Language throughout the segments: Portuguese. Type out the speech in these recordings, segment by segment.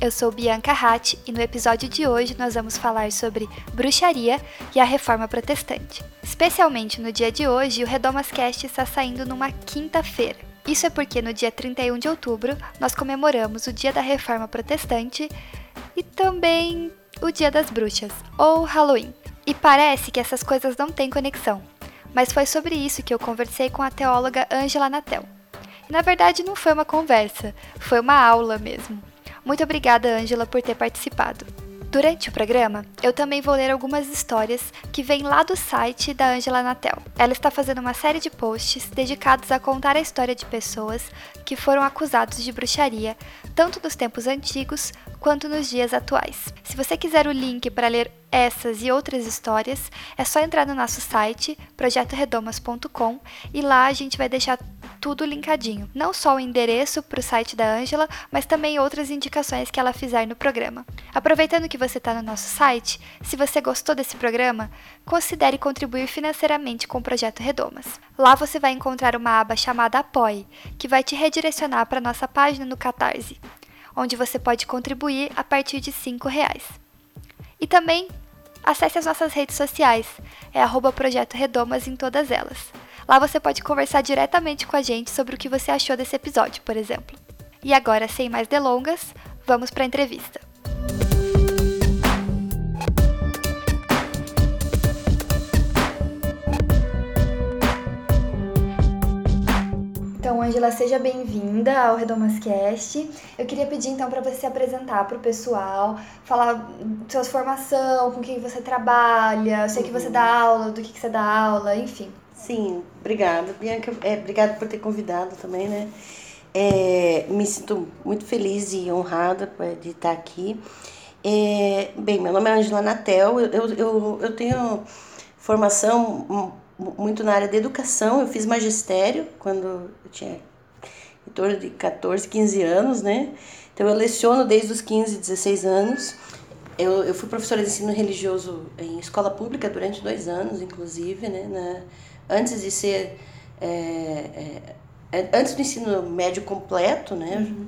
Eu sou Bianca Hatt e no episódio de hoje nós vamos falar sobre bruxaria e a reforma protestante. Especialmente no dia de hoje, o Redomas Cast está saindo numa quinta-feira. Isso é porque no dia 31 de outubro nós comemoramos o Dia da Reforma Protestante e também o Dia das Bruxas, ou Halloween. E parece que essas coisas não têm conexão, mas foi sobre isso que eu conversei com a teóloga Angela Natel. Na verdade não foi uma conversa, foi uma aula mesmo. Muito obrigada, Angela, por ter participado. Durante o programa, eu também vou ler algumas histórias que vêm lá do site da Angela Natel. Ela está fazendo uma série de posts dedicados a contar a história de pessoas que foram acusados de bruxaria, tanto nos tempos antigos quanto nos dias atuais. Se você quiser o link para ler essas e outras histórias, é só entrar no nosso site, projetoredomas.com, e lá a gente vai deixar tudo linkadinho. Não só o endereço para o site da Ângela, mas também outras indicações que ela fizer no programa. Aproveitando que você está no nosso site, se você gostou desse programa, considere contribuir financeiramente com o Projeto Redomas. Lá você vai encontrar uma aba chamada Apoie, que vai te redirecionar para nossa página no Catarse, onde você pode contribuir a partir de R$ reais. E também acesse as nossas redes sociais, é arroba Projeto Redomas em todas elas. Lá você pode conversar diretamente com a gente sobre o que você achou desse episódio, por exemplo. E agora, sem mais delongas, vamos para a entrevista. Então, Angela, seja bem-vinda ao Redomascast. Eu queria pedir então para você se apresentar para o pessoal, falar sua formação, com quem você trabalha, eu sei que você dá aula, do que, que você dá aula, enfim. Sim, obrigada, Bianca. É, obrigada por ter convidado também, né? É, me sinto muito feliz e honrada de estar aqui. É, bem, meu nome é Angela Natel, eu, eu, eu, eu tenho formação muito na área de educação. Eu fiz magistério quando eu tinha em torno de 14, 15 anos, né? Então eu leciono desde os 15, 16 anos. Eu, eu fui professora de ensino religioso em escola pública durante dois anos, inclusive, né? Na, antes de ser. É, é, antes do ensino médio completo, né? Uhum.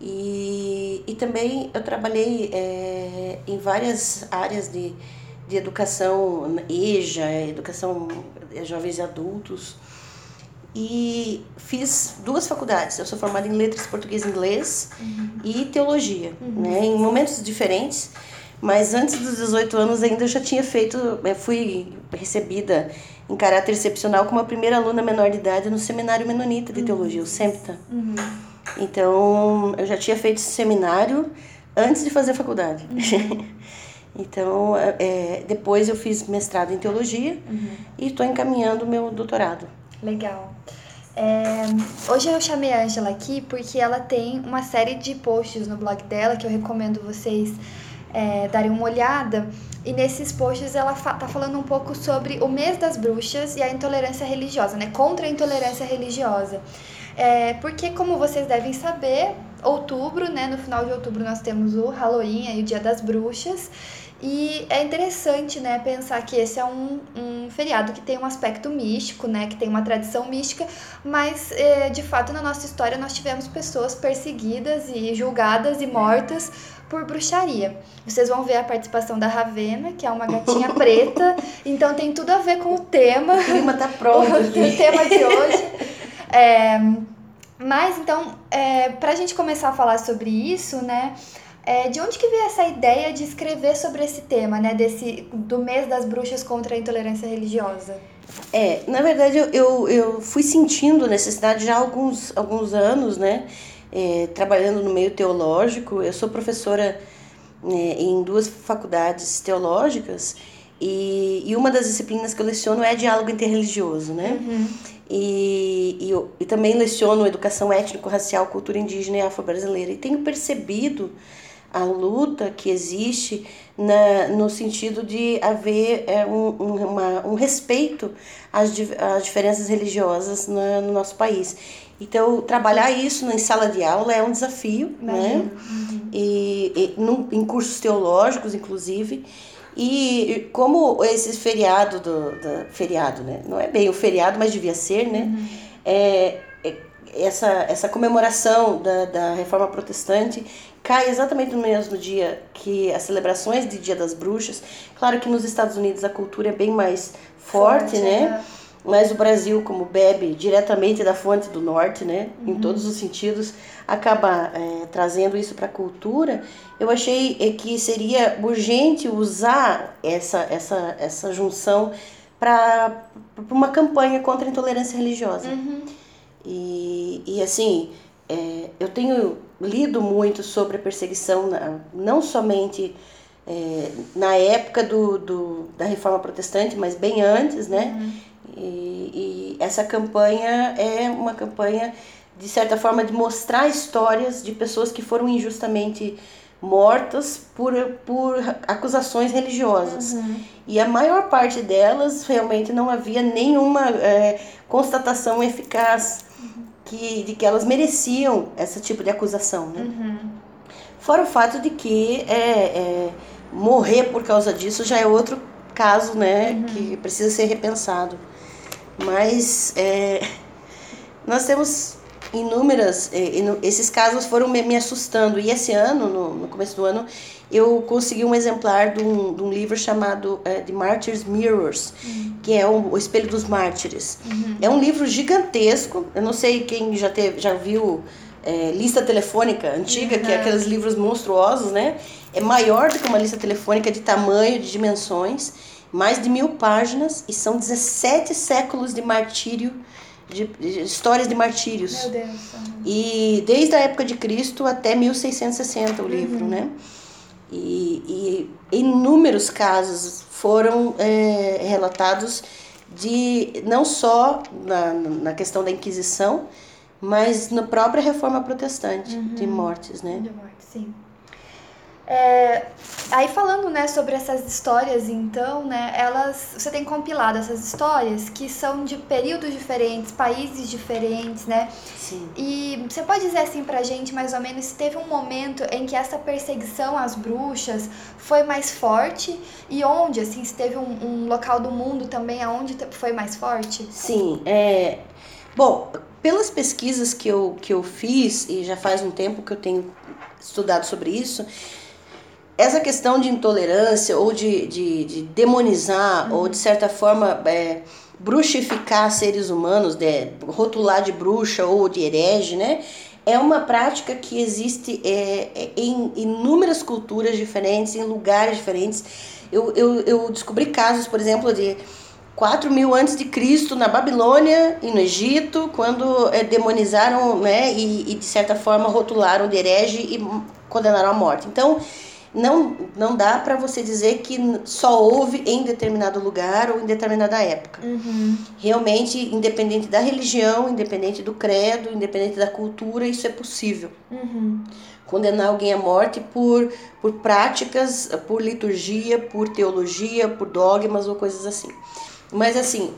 E, e também eu trabalhei é, em várias áreas de de educação EJA, educação jovens e adultos. E fiz duas faculdades. Eu sou formada em letras português e inglês uhum. e teologia, uhum. né? Em momentos diferentes. Mas antes dos 18 anos ainda eu já tinha feito, eu fui recebida em caráter excepcional como a primeira aluna menor de idade no Seminário Menonita de Teologia, o SEMPTA. Uhum. Então, eu já tinha feito esse seminário antes de fazer a faculdade. Uhum. Então, é, depois eu fiz mestrado em teologia uhum. e estou encaminhando o meu doutorado. Legal. É, hoje eu chamei a Angela aqui porque ela tem uma série de posts no blog dela que eu recomendo vocês é, darem uma olhada. E nesses posts ela fa tá falando um pouco sobre o mês das bruxas e a intolerância religiosa, né? Contra a intolerância religiosa. É, porque, como vocês devem saber, outubro, né? No final de outubro nós temos o Halloween, e o Dia das Bruxas. E é interessante, né, pensar que esse é um, um feriado que tem um aspecto místico, né, que tem uma tradição mística, mas é, de fato na nossa história nós tivemos pessoas perseguidas e julgadas e mortas por bruxaria. Vocês vão ver a participação da Ravena, que é uma gatinha preta, então tem tudo a ver com o tema. O tema tá pronto. o tema de hoje. É, mas então, é, para a gente começar a falar sobre isso, né? É, de onde que veio essa ideia de escrever sobre esse tema, né? Desse, do mês das bruxas contra a intolerância religiosa? É, na verdade eu, eu, eu fui sentindo necessidade já há alguns, alguns anos, né? É, trabalhando no meio teológico. Eu sou professora é, em duas faculdades teológicas e, e uma das disciplinas que eu leciono é diálogo interreligioso, né? Uhum. E, e, eu, e também leciono educação étnico-racial, cultura indígena e afro-brasileira. E tenho percebido a luta que existe na, no sentido de haver é, um, uma, um respeito às, às diferenças religiosas no, no nosso país. Então, trabalhar isso em sala de aula é um desafio, né? Uhum. E, e num, em cursos teológicos, inclusive. E como esse feriado do, do, feriado, né? Não é bem o feriado, mas devia ser, né? Uhum. É, é, essa, essa comemoração da, da reforma protestante cai exatamente no mesmo dia que as celebrações de Dia das Bruxas. Claro que nos Estados Unidos a cultura é bem mais forte, forte né? É. Mas o Brasil, como bebe diretamente da fonte do norte, né, uhum. em todos os sentidos, acaba é, trazendo isso para a cultura. Eu achei é, que seria urgente usar essa, essa, essa junção para uma campanha contra a intolerância religiosa. Uhum. E, e assim, é, eu tenho lido muito sobre a perseguição, não somente é, na época do, do, da reforma protestante, mas bem antes, né? Uhum. E, e, essa campanha é uma campanha, de certa forma, de mostrar histórias de pessoas que foram injustamente mortas por, por acusações religiosas. Uhum. E a maior parte delas realmente não havia nenhuma é, constatação eficaz que, de que elas mereciam esse tipo de acusação. Né? Uhum. Fora o fato de que é, é, morrer por causa disso já é outro caso né, uhum. que precisa ser repensado. Mas é, nós temos inúmeras. É, esses casos foram me, assustando. E esse ano, no, no, começo do ano, eu consegui um exemplar de um, de um livro chamado é, The Martyrs Mirrors, uhum. que é o, o Espelho dos Mártires. Uhum. É um livro gigantesco. Eu não sei quem já, teve, já viu. É, lista telefônica antiga, uhum. que é uhum. aqueles livros monstruosos, né? É maior do que uma lista telefônica de tamanho, de dimensões, mais de mil páginas, e são 17 séculos de martírio de, de, histórias de martírios. Meu Deus. E desde a época de Cristo até 1660 o livro, uhum. né? E, e, inúmeros casos foram é, relatados de não só na, na questão da Inquisição, mas na própria Reforma Protestante uhum. de mortes, né? De mortes, sim. É, aí falando, né, sobre essas histórias, então, né, elas, você tem compilado essas histórias que são de períodos diferentes, países diferentes, né? Sim. E você pode dizer assim pra gente, mais ou menos, se teve um momento em que essa perseguição às bruxas foi mais forte e onde, assim, se teve um, um local do mundo também aonde foi mais forte? Sim, é... Bom, pelas pesquisas que eu, que eu fiz, e já faz um tempo que eu tenho estudado sobre isso, essa questão de intolerância ou de, de, de demonizar uhum. ou de certa forma é, bruxificar seres humanos, de, rotular de bruxa ou de herege, né? É uma prática que existe é, é, em inúmeras culturas diferentes, em lugares diferentes. Eu, eu, eu descobri casos, por exemplo, de 4 mil antes de Cristo na Babilônia e no Egito, quando é, demonizaram né, e, e, de certa forma, rotularam de herege e condenaram à morte. Então, não, não dá para você dizer que só houve em determinado lugar ou em determinada época. Uhum. Realmente, independente da religião, independente do credo, independente da cultura, isso é possível. Uhum. Condenar alguém à morte por, por práticas, por liturgia, por teologia, por dogmas ou coisas assim. Mas assim,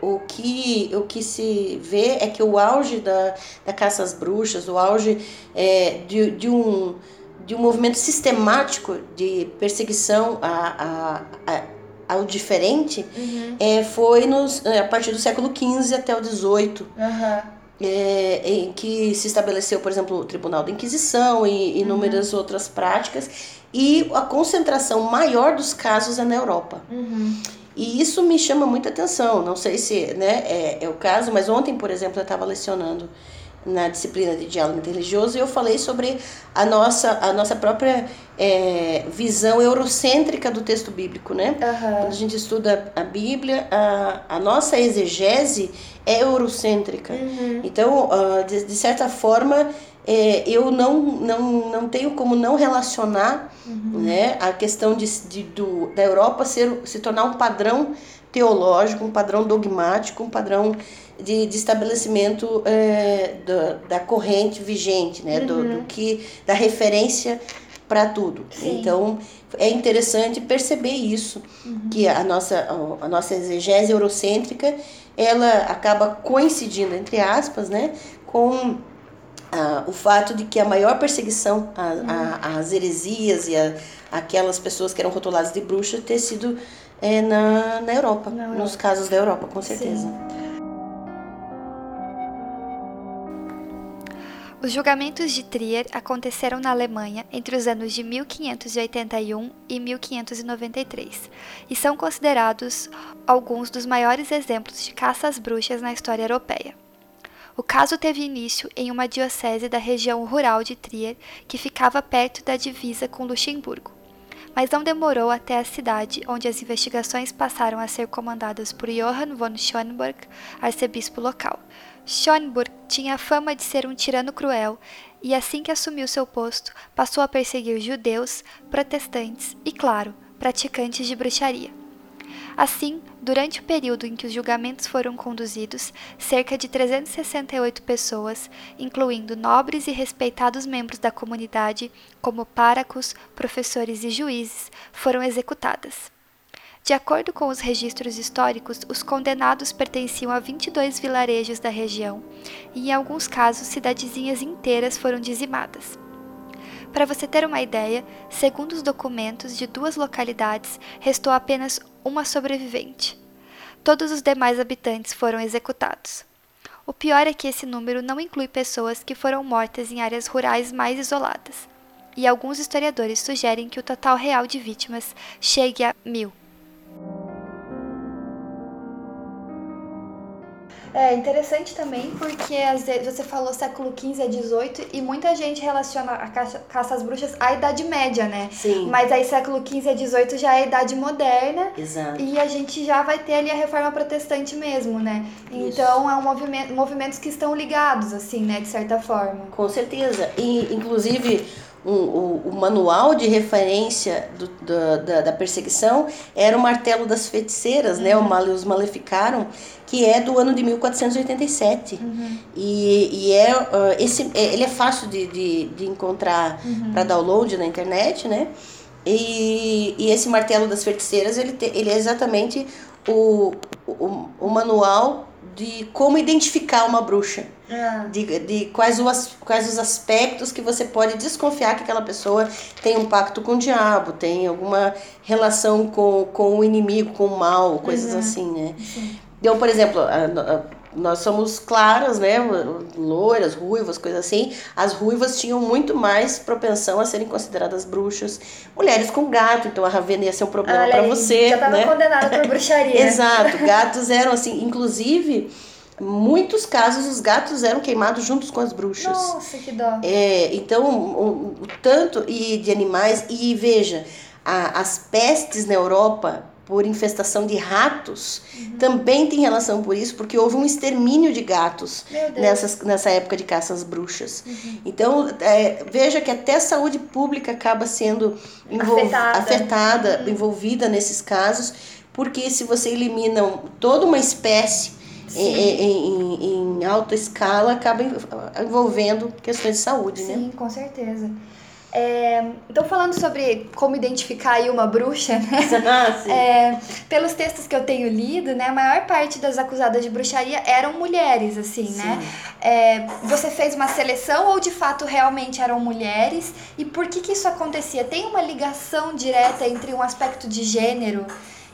o, que, o que se vê é que o auge da, da caça às bruxas, o auge é, de, de um de um movimento sistemático de perseguição a, a, a ao diferente uhum. é, foi nos, é, a partir do século XV até o XVIII. Uhum. É, em que se estabeleceu, por exemplo, o Tribunal da Inquisição e inúmeras uhum. outras práticas, e a concentração maior dos casos é na Europa. Uhum. E isso me chama muita atenção. Não sei se né, é, é o caso, mas ontem, por exemplo, eu estava lecionando na disciplina de diálogo interreligioso e eu falei sobre a nossa, a nossa própria é, visão eurocêntrica do texto bíblico, né? Uhum. Quando a gente estuda a Bíblia, a, a nossa exegese é eurocêntrica. Uhum. Então, uh, de, de, certa forma, é, eu não, não, não tenho como não relacionar uhum. né, a questão de, de, do, da Europa ser, se tornar um padrão teológico, um padrão dogmático, um padrão de, de estabelecimento é, da, da corrente vigente, né? Uhum. Do, do, que da referência para tudo. Sim. Então é interessante perceber isso, Uhum. que a nossa, a nossa exegese eurocêntrica ela acaba coincidindo, entre aspas, né, com ah, o fato de que a maior perseguição a- às heresias e a, aquelas pessoas que eram rotuladas de bruxa ter sido é, na, na Europa, Na Europa. nos casos da Europa, com certeza. Os julgamentos de Trier aconteceram na Alemanha entre os anos de 1581 e 1593 e são considerados alguns dos maiores exemplos de caça às bruxas na história europeia. O caso teve início em uma diocese da região rural de Trier, que ficava perto da divisa com Luxemburgo. Mas não demorou até a cidade, onde as investigações passaram a ser comandadas por Johann von Schönberg, arcebispo local. Schönberg tinha a fama de ser um tirano cruel e, assim que assumiu seu posto, passou a perseguir judeus, protestantes e, claro, praticantes de bruxaria. Assim, durante o período em que os julgamentos foram conduzidos, cerca de 368 pessoas, incluindo nobres e respeitados membros da comunidade, como párocos, professores e juízes, foram executadas. De acordo com os registros históricos, os condenados pertenciam a 22 vilarejos da região e, em alguns casos, cidadezinhas inteiras foram dizimadas. Para você ter uma ideia, segundo os documentos de duas localidades, restou apenas uma sobrevivente. Todos os demais habitantes foram executados. O pior é que esse número não inclui pessoas que foram mortas em áreas rurais mais isoladas. E alguns historiadores sugerem que o total real de vítimas chegue a mil. É interessante também porque às vezes você falou século XV a XVIII e muita gente relaciona a caça, caça às bruxas à Idade Média, né? Sim, Mas aí século XV a XVIII já é a Idade Moderna exato. e a gente já vai ter ali a reforma protestante mesmo, né? Isso. Então é um movimento, movimentos que estão ligados, assim, né, de certa forma. Com certeza. E, inclusive, um, o, o manual de referência do- da- da, da perseguição era o Martelo das Feiticeiras, né? O Malleus Maleficarum, que é do ano de 1487. E, e é, ah, esse, é- ele é fácil de, de, de encontrar para download na internet, né? E, e esse Martelo das Feiticeiras, ele, te- ele é exatamente o, o, o manual de como identificar uma bruxa. De, de quais, o, as- quais os aspectos que você pode desconfiar que aquela pessoa tem um pacto com o diabo, tem alguma relação com, com o inimigo, com o mal, coisas assim, né? Então, por exemplo, nós somos claras, né? Loiras, ruivas, coisas assim. As ruivas tinham muito mais propensão a serem consideradas bruxas. Mulheres com gato, então a Ravena ia ser um problema para você, já tava né? condenada por bruxaria. Exato, gatos eram assim, inclusive, muitos casos os gatos eram queimados juntos com as bruxas. Nossa, que dó. É, então, o, o tanto e de animais, e veja, a- as pestes na Europa por infestação de ratos também tem relação por isso, porque houve um extermínio de gatos nessas, nessa época de caça às bruxas. Então, é, veja que até a saúde pública acaba sendo envol- Afetada. afetada, envolvida nesses casos, porque se você elimina toda uma espécie em, em- em- alta escala, acaba en- envolvendo questões de saúde, né? Sim, com certeza. É, então, falando sobre como identificar uma bruxa, né? Ah, sim. É, pelos textos que eu tenho lido, né, a maior parte das acusadas de bruxaria eram mulheres, assim, né? É, você fez uma seleção ou de fato realmente eram mulheres? E por que que isso acontecia? Tem uma ligação direta entre um aspecto de gênero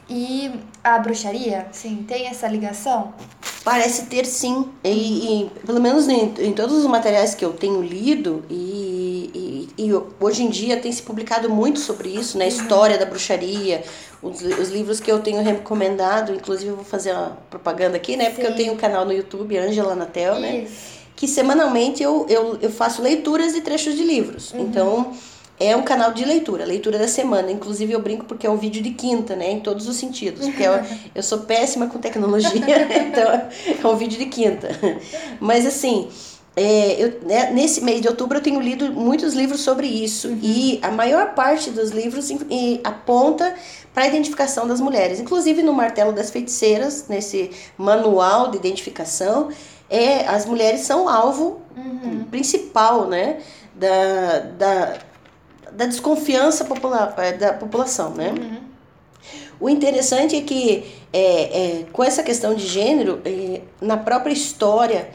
e a bruxaria? Sim, tem essa ligação? Parece ter sim. E, e, pelo menos em, em todos os materiais que eu tenho lido, e, e, e hoje em dia tem se publicado muito sobre isso, né? História da bruxaria, os, os livros que eu tenho recomendado, inclusive eu vou fazer uma propaganda aqui, né? Porque eu Sim. tenho um canal no YouTube, Angela Natel, né? Que semanalmente eu, eu, eu faço leituras de trechos de livros. Então, é um canal de leitura, leitura da semana. Inclusive, eu brinco porque é um vídeo de quinta, né? Em todos os sentidos. Porque eu, eu sou péssima com tecnologia, então é um vídeo de quinta. Mas, assim, é, eu, né, nesse mês de outubro eu tenho lido muitos livros sobre isso. E a maior parte dos livros em- e aponta para a identificação das mulheres. Inclusive, no Martelo das Feiticeiras, nesse manual de identificação, é, as mulheres são alvo principal, né, da, da, da desconfiança popular, é, da população, né? O interessante é que é, é, com essa questão de gênero, é, na própria história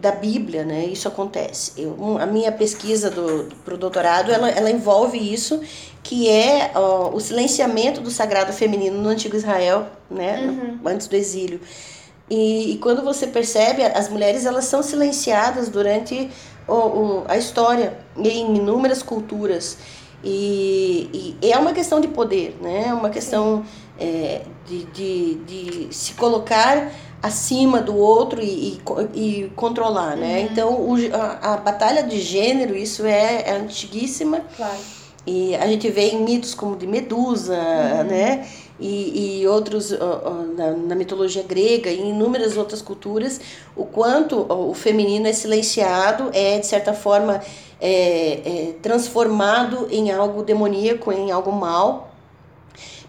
da Bíblia, né, isso acontece. Eu, um, a minha pesquisa do, do, pro doutorado, ela, ela envolve isso, que é ó, o silenciamento do sagrado feminino no antigo Israel, né, Uhum. antes do exílio. E, e quando você percebe, as mulheres elas são silenciadas durante o, o, a história em inúmeras culturas. E, e é uma questão de poder, né? É uma questão é, de, de, de se colocar acima do outro e, e, e controlar, né? Então, o, a, a batalha de gênero, isso é, é antiguíssima. Claro. E a gente vê em mitos como de Medusa, né? E, e outros na, na mitologia grega e em inúmeras outras culturas, o quanto o feminino é silenciado, é de certa forma é, é, transformado em algo demoníaco, em algo mal.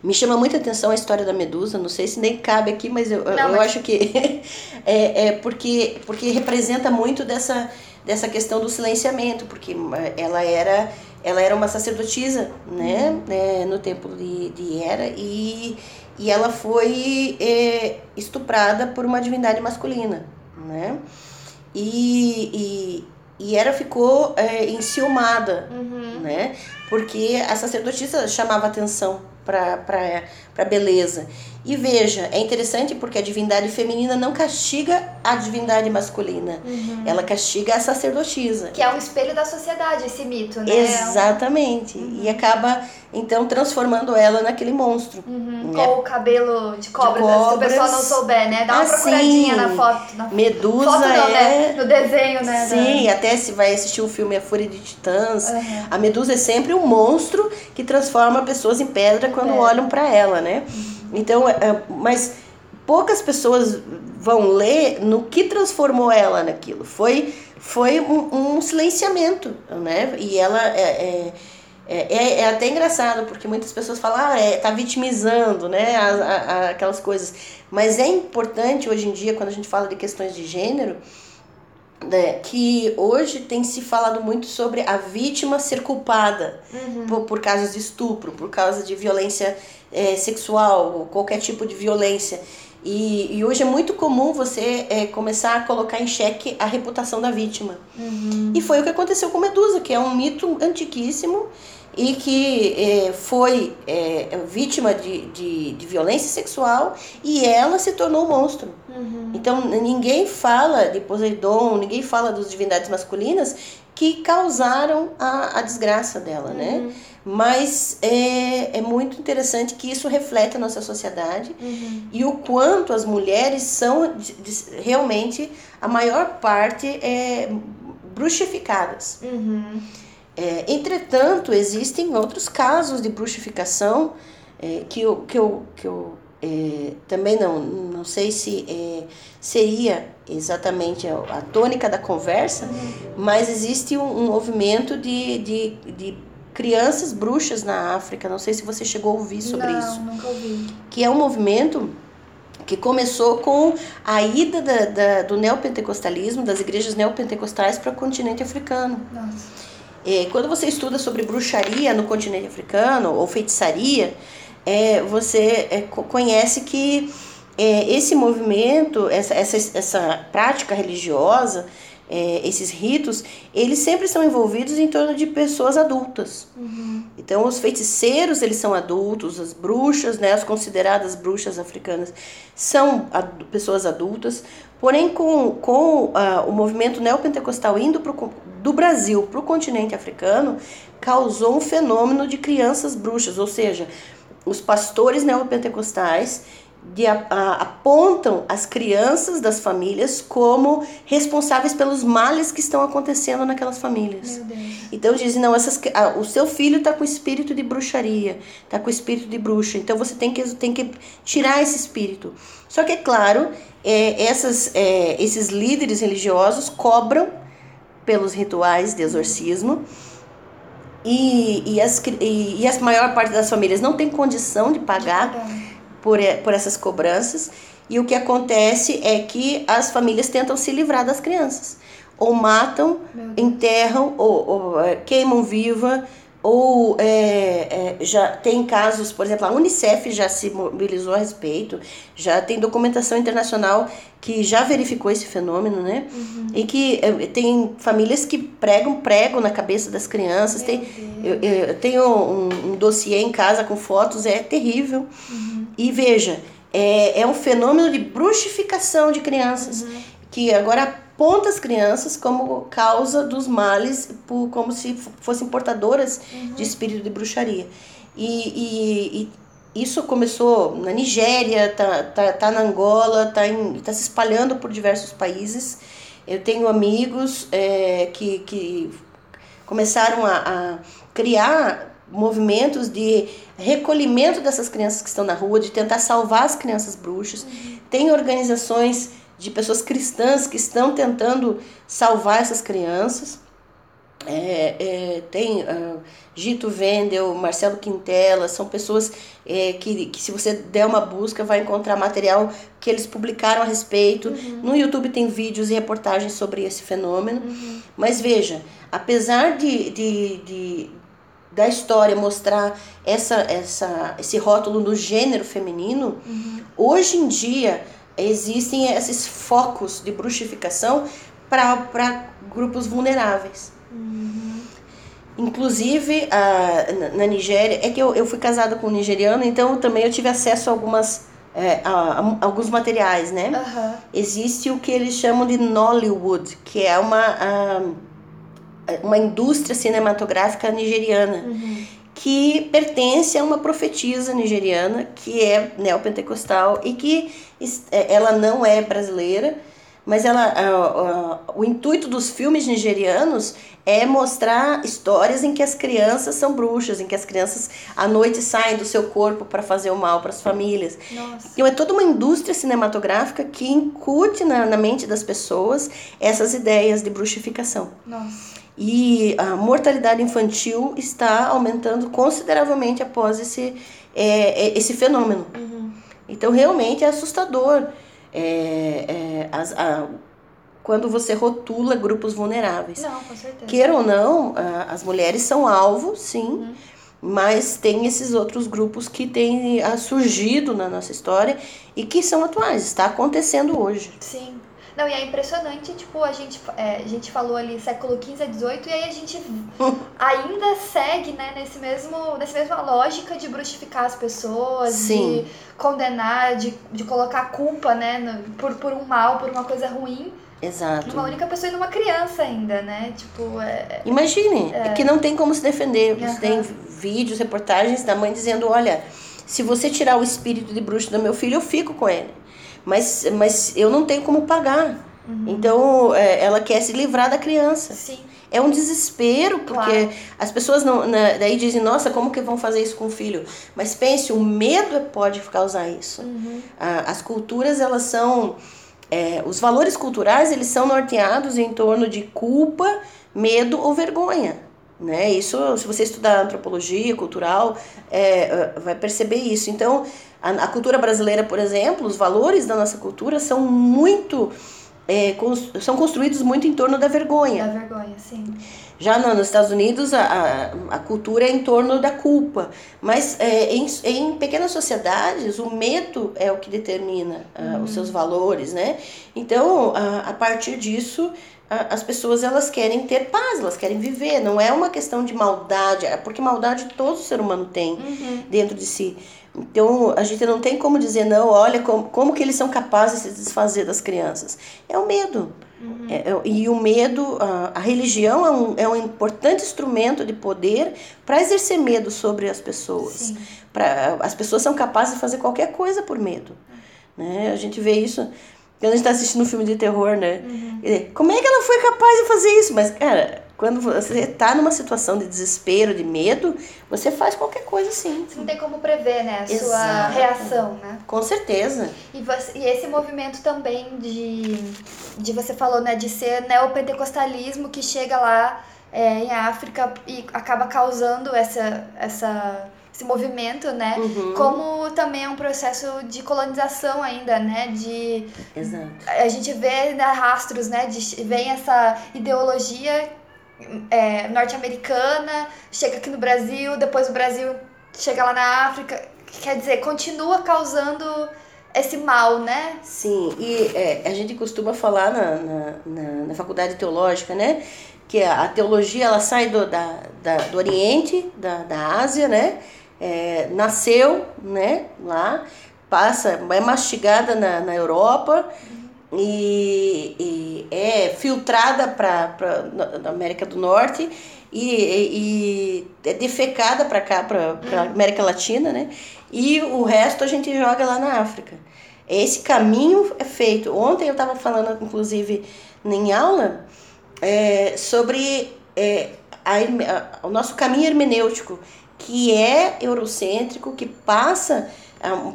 Me chama muita atenção a história da Medusa, não sei se nem cabe aqui, mas eu, Não, eu mas- acho que é, é porque, porque representa muito dessa, dessa questão do silenciamento, porque eh, ela era, ela era uma sacerdotisa né, né, no templo de, de Hera e, e ela foi eh, estuprada por uma divindade masculina. Né? E, e, e Hera ficou eh, enciumada Uhum. né? Porque a sacerdotisa chamava atenção para a beleza. E veja, é interessante porque a divindade feminina não castiga a divindade masculina. Ela castiga a sacerdotisa. Que é um espelho da sociedade, esse mito, né? Exatamente. E acaba, então, transformando ela naquele monstro. Uhum. né? Com o cabelo de cobras, De se o cobras. pessoal não souber, né? Dá uma Ah, procuradinha sim. na foto. Na Medusa foto não, é... né? No desenho, né? Sim, até se vai assistir o filme A Fúria de Titãs, Uhum. a Medusa é sempre um monstro que transforma pessoas em pedra quando É. olham para ela, né? Então, é, é, mas poucas pessoas vão ler no que transformou ela naquilo. Foi, foi um, um silenciamento, né? E ela é, é, é, é- é até engraçado, porque muitas pessoas falam, ah, é, tá vitimizando, né? a- a- a- aquelas coisas. Mas é importante hoje em dia, quando a gente fala de questões de gênero, né, que hoje tem se falado muito sobre a vítima ser culpada Uhum. por, por casos de estupro, por causa de violência eh, sexual, ou qualquer tipo de violência. E, e hoje é muito comum você eh, começar a colocar em xeque a reputação da vítima. Uhum. E foi o que aconteceu com Medusa, que é um mito antiquíssimo e que eh, foi eh, vítima de, de, de violência sexual e ela se tornou um monstro. Uhum. Então ninguém fala de Poseidon, ninguém fala das divindades masculinas que causaram a, a desgraça dela, né? Mas é, é muito interessante que isso reflete a nossa sociedade Uhum. e o quanto as mulheres são de- de- realmente a maior parte é, bruxificadas. Uhum. É, entretanto, existem outros casos de bruxificação é, que eu, que eu, que eu é, também não, não sei se é, seria exatamente a, a tônica da conversa, mas existe um, um movimento de, de, de crianças bruxas na África. Não sei se você chegou a ouvir sobre não, isso nunca ouvi. que é um movimento que começou com a ida da, da- do neopentecostalismo, das igrejas neopentecostais para o continente africano. Nossa. É, quando você estuda sobre bruxaria no continente africano, ou feitiçaria, é, você é, co- conhece que é, esse movimento, essa, essa, essa prática religiosa, é, esses ritos, eles sempre são envolvidos em torno de pessoas adultas. Então, os feiticeiros, eles são adultos, as bruxas, né, as consideradas bruxas africanas, são adu- pessoas adultas. Porém, com, com ah, o movimento neopentecostal indo pro, do Brasil para o continente africano, causou um fenômeno de crianças bruxas, ou seja, os pastores neopentecostais de, a- a- apontam as crianças das famílias como responsáveis pelos males que estão acontecendo naquelas famílias. Então dizem, não, essas, ah, o seu filho está com espírito de bruxaria, está com espírito de bruxa, então você tem que, tem que tirar esse espírito. Só que, é claro, é, essas, é, esses líderes religiosos cobram pelos rituais de exorcismo e, e, as, e, e a maior parte das famílias não tem condição de pagar por, por essas cobranças. E o que acontece é que as famílias tentam se livrar das crianças. Ou matam, enterram, ou, ou, eh, queimam viva, ou é, é, já tem casos, por exemplo, a Unicef já se mobilizou a respeito, já tem documentação internacional que já verificou esse fenômeno, né? Uhum. E que é, tem famílias que pregam prego na cabeça das crianças. tem, eu, eu, tenho um, um dossiê em casa com fotos, é terrível. Uhum. E veja, é, é um fenômeno de bruxificação de crianças, uhum. que agora aponta as crianças como causa dos males, por, como se fossem portadoras uhum. de espírito de bruxaria. E, e, e, isso começou na Nigéria, tá, tá, tá na Angola, tá, em, tá se espalhando por diversos países. Eu tenho amigos é, que, que começaram a, a criar movimentos de recolhimento dessas crianças que estão na rua, de tentar salvar as crianças bruxas. Uhum. Tem organizações de pessoas cristãs que estão tentando salvar essas crianças. É, é, tem uh, Gito Vendel, Marcelo Quintela, são pessoas é, que, que, se você der uma busca, vai encontrar material que eles publicaram a respeito. Uhum. No YouTube tem vídeos e reportagens sobre esse fenômeno. Uhum. Mas veja, apesar de, de, de, da história mostrar essa, essa, esse rótulo no gênero feminino, uhum. hoje em dia existem esses focos de bruxificação para grupos vulneráveis. Uhum. Inclusive, a, na, na, Nigéria, é que eu, eu fui casada com um nigeriano, então também eu tive acesso a algumas é, a, a, alguns materiais, né? Uhum. Existe o que eles chamam de Nollywood, que é uma, uma indústria cinematográfica nigeriana. Uhum que pertence a uma profetisa nigeriana que é neopentecostal e que é, ela não é brasileira, mas ela, o intuito dos filmes nigerianos é mostrar histórias em que as crianças são bruxas, em que as crianças à noite saem do seu corpo para fazer o mal para as famílias. Nossa. Então é toda uma indústria cinematográfica que incute na, na mente das pessoas essas ideias de bruxificação. Nossa. E a mortalidade infantil está aumentando consideravelmente após esse, é, é, esse fenômeno. Uhum. Então, realmente é assustador é, é, as, a, quando você rotula grupos vulneráveis. Não, com certeza. Queira ou não, as mulheres são alvo, sim, uhum. mas tem esses outros grupos que têm surgido na nossa história e que são atuais, está acontecendo hoje. Sim. Não, e é impressionante, tipo, a gente, é, a gente falou ali século XV a XVIII, e aí a gente ainda segue, né, nesse mesmo, nessa mesma lógica de bruxificar as pessoas, Sim. de condenar, de, de colocar culpa, né, no, por, por um mal, por uma coisa ruim. Exato. Uma única pessoa e numa criança ainda, né? Tipo, é, Imagine, é, que não tem como se defender. Você uhum. tem vídeos, reportagens da mãe dizendo, olha, se você tirar o espírito de bruxo do meu filho, eu fico com ele mas, mas eu não tenho como pagar. Uhum. Então, é, ela quer se livrar da criança. Sim. É um desespero, porque claro. as pessoas não, né, daí dizem, nossa, como que vão fazer isso com o filho? Mas pense, o medo pode causar isso. Uhum. Ah, as culturas, elas são... É, os valores culturais, eles são norteados em torno de culpa, medo ou vergonha. Né? Isso, se você estudar antropologia cultural, é, vai perceber isso. Então, a, a, cultura brasileira, por exemplo, os valores da nossa cultura são muito. É, são construídos muito em torno da vergonha. Da vergonha, sim. Já no, nos Estados Unidos, a, a, a, cultura é em torno da culpa. Mas é, em, em pequenas sociedades, o medo é o que determina uhum. os seus valores, né? Então, a, a partir disso, as pessoas elas querem ter paz, elas querem viver. Não é uma questão de maldade, é porque maldade todo ser humano tem uhum. dentro de si. Então, a gente não tem como dizer, não, olha como, como que eles são capazes de se desfazer das crianças. É o medo. Uhum. É, é e o medo, a, a religião é um, é um importante instrumento de poder para exercer medo sobre as pessoas. Pra, as pessoas são capazes de fazer qualquer coisa por medo. Né? A gente vê isso quando a gente está assistindo um filme de terror, né? Uhum. Como é que ela foi capaz de fazer isso? Mas, cara, quando você está numa situação de desespero, de medo, você faz qualquer coisa sim. Você não tem como prever, né? A Exato. sua reação, né? Com certeza. E, você, e esse movimento também de, de você falou, né? De ser neopentecostalismo que chega lá é, em África e acaba causando essa, essa esse movimento, né? Uhum. Como também é um processo de colonização ainda, né? De Exato. a gente vê né, rastros, né? De, vem essa ideologia é, norte-americana, chega aqui no Brasil, depois o Brasil chega lá na África. Quer dizer, continua causando esse mal, né? Sim, e é, a gente costuma falar na, na, na, na, faculdade teológica, né? Que a, teologia ela sai do, da, da, do Oriente, da, da Ásia, né? É, nasceu né, lá, passa, é mastigada na, na Europa e, e é filtrada para a América do Norte e, e, é defecada para cá, para a América Latina, né? E o resto a gente joga lá na África. Esse caminho é feito. Ontem eu estava falando, inclusive, em aula, é, sobre é, a, a, o nosso caminho hermenêutico, que é eurocêntrico, que passa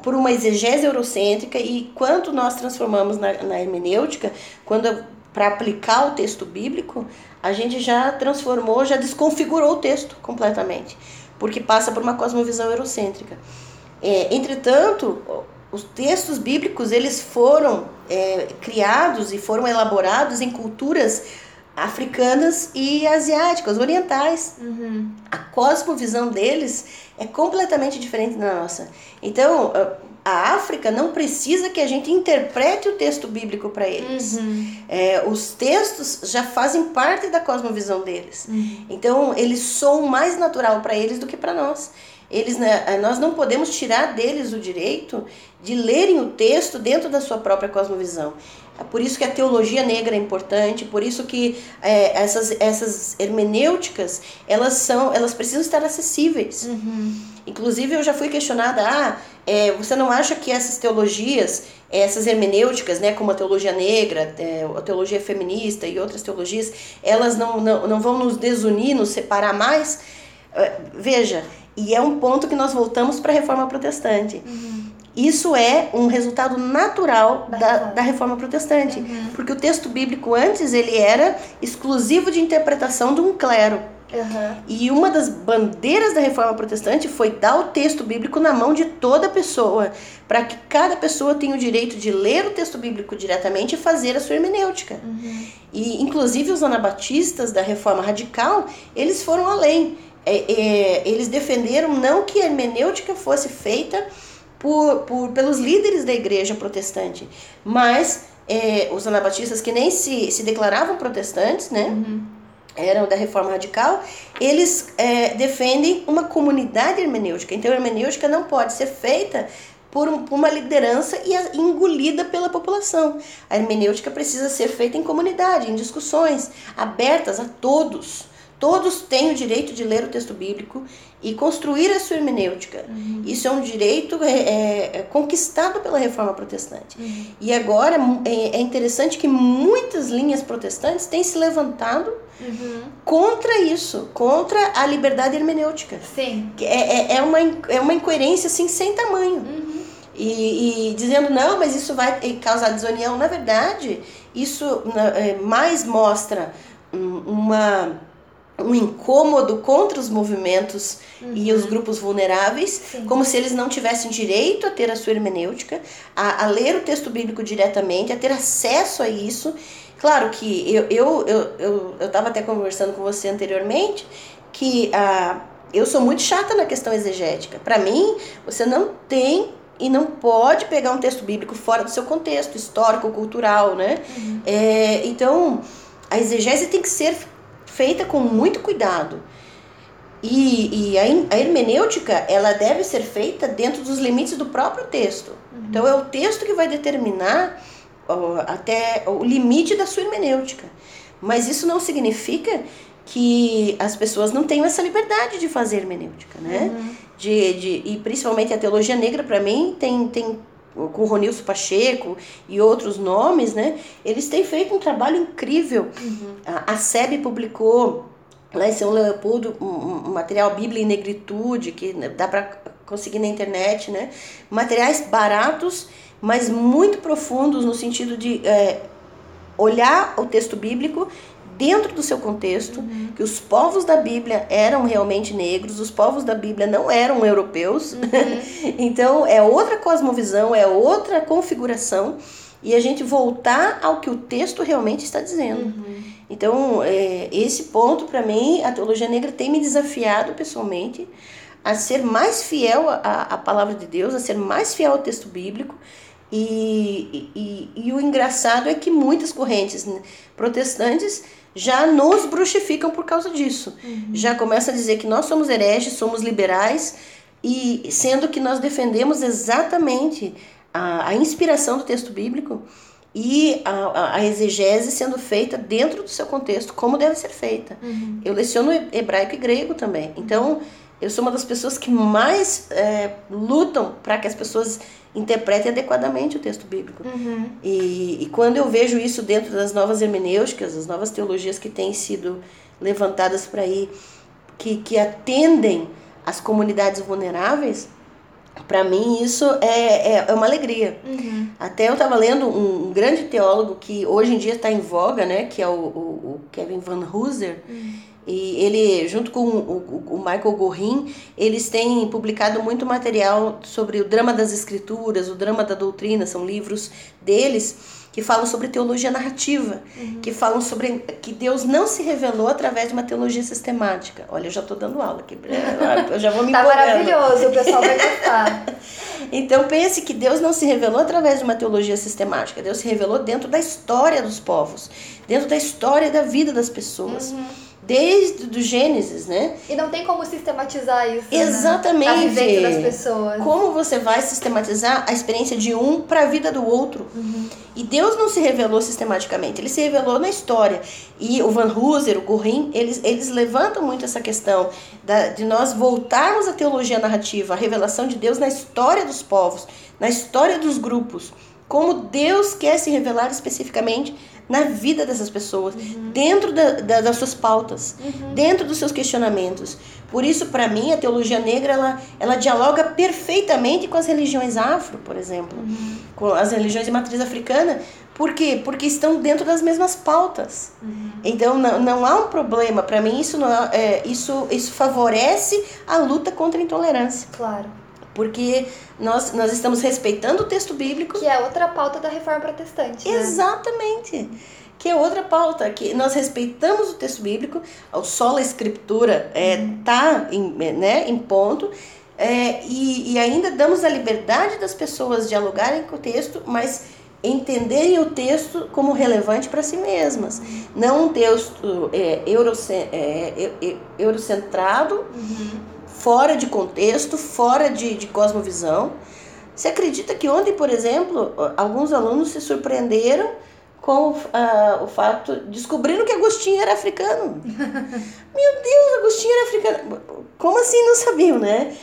por uma exegese eurocêntrica e quanto nós transformamos na, na hermenêutica, quando para aplicar o texto bíblico, a gente já transformou, já desconfigurou o texto completamente, porque passa por uma cosmovisão eurocêntrica. É, entretanto, os textos bíblicos eles foram é, criados e foram elaborados em culturas africanas e asiáticas, orientais. Uhum. A cosmovisão deles é completamente diferente da nossa. Então, a África não precisa que a gente interprete o texto bíblico para eles. Uhum. É, os textos já fazem parte da cosmovisão deles. Uhum. Então, eles são mais natural para eles do que para nós. Eles, né, nós não podemos tirar deles o direito de lerem o texto dentro da sua própria cosmovisão. É por isso que a teologia negra é importante, por isso que é, essas, essas hermenêuticas, elas são, elas precisam estar acessíveis. Uhum. Inclusive, eu já fui questionada, ah, é, você não acha que essas teologias, essas hermenêuticas, né, como a teologia negra, é, a teologia feminista e outras teologias, elas não, não, não vão nos desunir, nos separar mais? É, veja, e é um ponto que nós voltamos para a reforma protestante. Uhum. Isso é um resultado natural da, da, reforma protestante. Uhum. Porque o texto bíblico antes ele era exclusivo de interpretação de um clero. Uhum. E uma das bandeiras da reforma protestante foi dar o texto bíblico na mão de toda pessoa, para que cada pessoa tenha o direito de ler o texto bíblico diretamente e fazer a sua hermenêutica. Uhum. E, inclusive, os anabatistas da reforma radical, eles foram além. É, é, eles defenderam não que a hermenêutica fosse feita por, por, pelos líderes da igreja protestante, mas é, os anabatistas que nem se, se declaravam protestantes, né? Uhum. Eram da reforma radical, eles é, defendem uma comunidade hermenêutica. Então, a hermenêutica não pode ser feita por, um, por uma liderança e a, engolida pela população. A hermenêutica precisa ser feita em comunidade, em discussões abertas a todos. Todos têm o direito de ler o texto bíblico e construir a sua hermenêutica. Uhum. Isso é um direito é, é, é conquistado pela reforma protestante. Uhum. E agora é, é, interessante que muitas linhas protestantes têm se levantado uhum. contra isso, contra a liberdade hermenêutica. Sim. É, é, é, uma, é uma incoerência assim, sem tamanho. Uhum. E, e, dizendo, não, mas isso vai causar desunião. Na verdade, isso é, mais mostra uma um incômodo contra os movimentos uhum. e os grupos vulneráveis, Sim. como se eles não tivessem direito a ter a sua hermenêutica, a, a ler o texto bíblico diretamente, a ter acesso a isso. Claro que eu eu eu eu eu estava até conversando com você anteriormente que a eu sou muito chata na questão exegética. Para mim, você não tem e não pode pegar um texto bíblico fora do seu contexto histórico, cultural, né? Uhum. É, então, a exegese tem que ser feita com muito cuidado. E, e a, a, hermenêutica, ela deve ser feita dentro dos limites do próprio texto. Uhum. Então, é o texto que vai determinar ó, até o limite da sua hermenêutica. Mas isso não significa que as pessoas não tenham essa liberdade de fazer hermenêutica, né? Uhum. De, de, e principalmente a teologia negra, para mim, tem, tem com o Ronilson Pacheco e outros nomes, né? Eles têm feito um trabalho incrível. Uhum. A, a SEB publicou lá em São Leopoldo um, um material Bíblia em Negritude, que dá para conseguir na internet, né? Materiais baratos, mas muito profundos no sentido de é, olhar o texto bíblico dentro do seu contexto, uhum. que os povos da Bíblia eram realmente negros, os povos da Bíblia não eram europeus. Uhum. então é outra cosmovisão, é outra configuração. e a gente voltar ao que o texto realmente está dizendo. Uhum. Então, é, esse ponto, para mim, a teologia negra tem me desafiado pessoalmente a ser mais fiel à, à palavra de Deus, a ser mais fiel ao texto bíblico. E, e, e o engraçado é que muitas correntes protestantes já nos bruxificam por causa disso. Uhum. Já começa a dizer que nós somos hereges, somos liberais, e sendo que nós defendemos exatamente a, a inspiração do texto bíblico e a, a, exegese sendo feita dentro do seu contexto, como deve ser feita. Uhum. Eu leciono hebraico e grego também. Então, eu sou uma das pessoas que mais é, lutam para que as pessoas interpretem adequadamente o texto bíblico. Uhum. E, e quando eu vejo isso dentro das novas hermenêuticas, as novas teologias que têm sido levantadas para aí, que, que atendem as comunidades vulneráveis, para mim isso é, é, é, uma alegria. Uhum. Até eu estava lendo um, um, grande teólogo que hoje em dia está em voga, né, que é o, o, o Kevin Van Hooser, uhum. E ele, junto com o, o, Michael Gorin, eles têm publicado muito material sobre o drama das escrituras, o drama da doutrina, são livros deles que falam sobre teologia narrativa, uhum. que falam sobre que Deus não se revelou através de uma teologia sistemática. Olha, eu já estou dando aula aqui, eu já vou me Tá maravilhoso, o pessoal vai gostar. então pense que Deus não se revelou através de uma teologia sistemática, Deus se revelou dentro da história dos povos, dentro da história da vida das pessoas. Uhum desde do Gênesis, né? E não tem como sistematizar isso. Né? Exatamente. Né? das pessoas. Como você vai sistematizar a experiência de um para a vida do outro? Uhum. E Deus não se revelou sistematicamente, ele se revelou na história. E o Van Hooser, o Gorin, eles, eles levantam muito essa questão da, de nós voltarmos à teologia narrativa, a revelação de Deus na história dos povos, na história dos grupos. Como Deus quer se revelar especificamente na vida dessas pessoas, uhum. dentro da, da, das suas pautas, uhum. dentro dos seus questionamentos. Por isso, para mim, a teologia negra ela, ela dialoga perfeitamente com as religiões afro, por exemplo, uhum. com as religiões de matriz africana. Por quê? Porque estão dentro das mesmas pautas. Uhum. Então, não, não há um problema. Para mim, isso, não é, isso, isso favorece a luta contra a intolerância. Claro. Porque nós, nós estamos respeitando o texto bíblico. Que é outra pauta da reforma protestante. Né? Exatamente. Que é outra pauta, que nós respeitamos o texto bíblico, o solo escritura está é. Tá em, né, em ponto, é, e, e ainda damos a liberdade das pessoas dialogarem com o texto, mas entenderem o texto como relevante para si mesmas. Não um texto é, eurocen, é, eurocentrado, uhum fora de contexto, fora de, de cosmovisão. Você acredita que ontem, por exemplo, alguns alunos se surpreenderam com uh, o fato, descobriram que Agostinho era africano. Meu Deus, Agostinho era africano. Como assim não sabiam, né?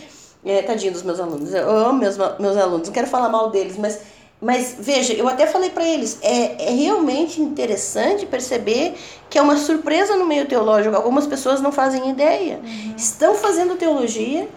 É, tadinho dos meus alunos. Eu amo meus, meus alunos, não quero falar mal deles, mas mas veja, eu até falei para eles, é, é realmente interessante perceber que é uma surpresa no meio teológico. Algumas pessoas não fazem ideia. Uhum. Estão fazendo teologia,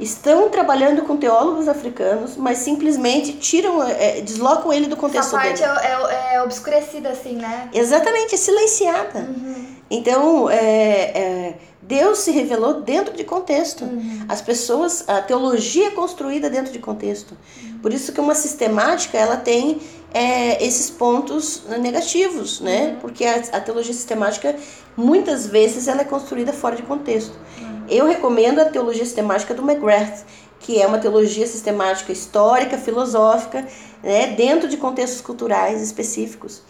estão trabalhando com teólogos africanos, mas simplesmente tiram, é, deslocam ele do contexto Essa parte dele. É, é, é obscurecida, assim, né? Exatamente, é silenciada. Uhum. Então, é, é Deus se revelou dentro de contexto. Uhum. As pessoas, a teologia é construída dentro de contexto. Uhum. Por isso que uma sistemática ela tem é, esses pontos negativos, né? Uhum. Porque a, a, teologia sistemática muitas vezes ela é construída fora de contexto. Uhum. Eu recomendo a teologia sistemática do McGrath, que é uma teologia sistemática histórica, filosófica, né? Dentro de contextos culturais específicos.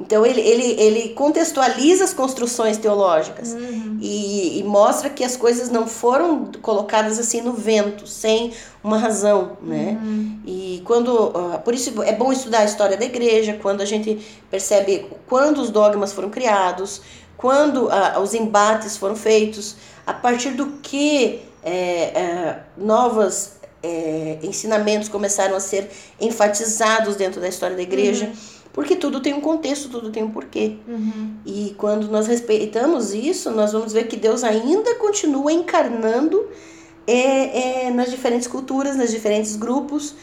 Então ele, ele, ele contextualiza as construções teológicas uhum. e, e, mostra que as coisas não foram colocadas assim no vento, sem uma razão, né? Uhum. E quando, uh, por isso é bom estudar a história da igreja, quando a gente percebe quando os dogmas foram criados, quando uh, os embates foram feitos, a partir do que é, é, novos é, ensinamentos começaram a ser enfatizados dentro da história da igreja. Uhum porque tudo tem um contexto, tudo tem um porquê. Uhum. E quando nós respeitamos isso, nós vamos ver que Deus ainda continua encarnando é, é, nas diferentes culturas, nos diferentes grupos.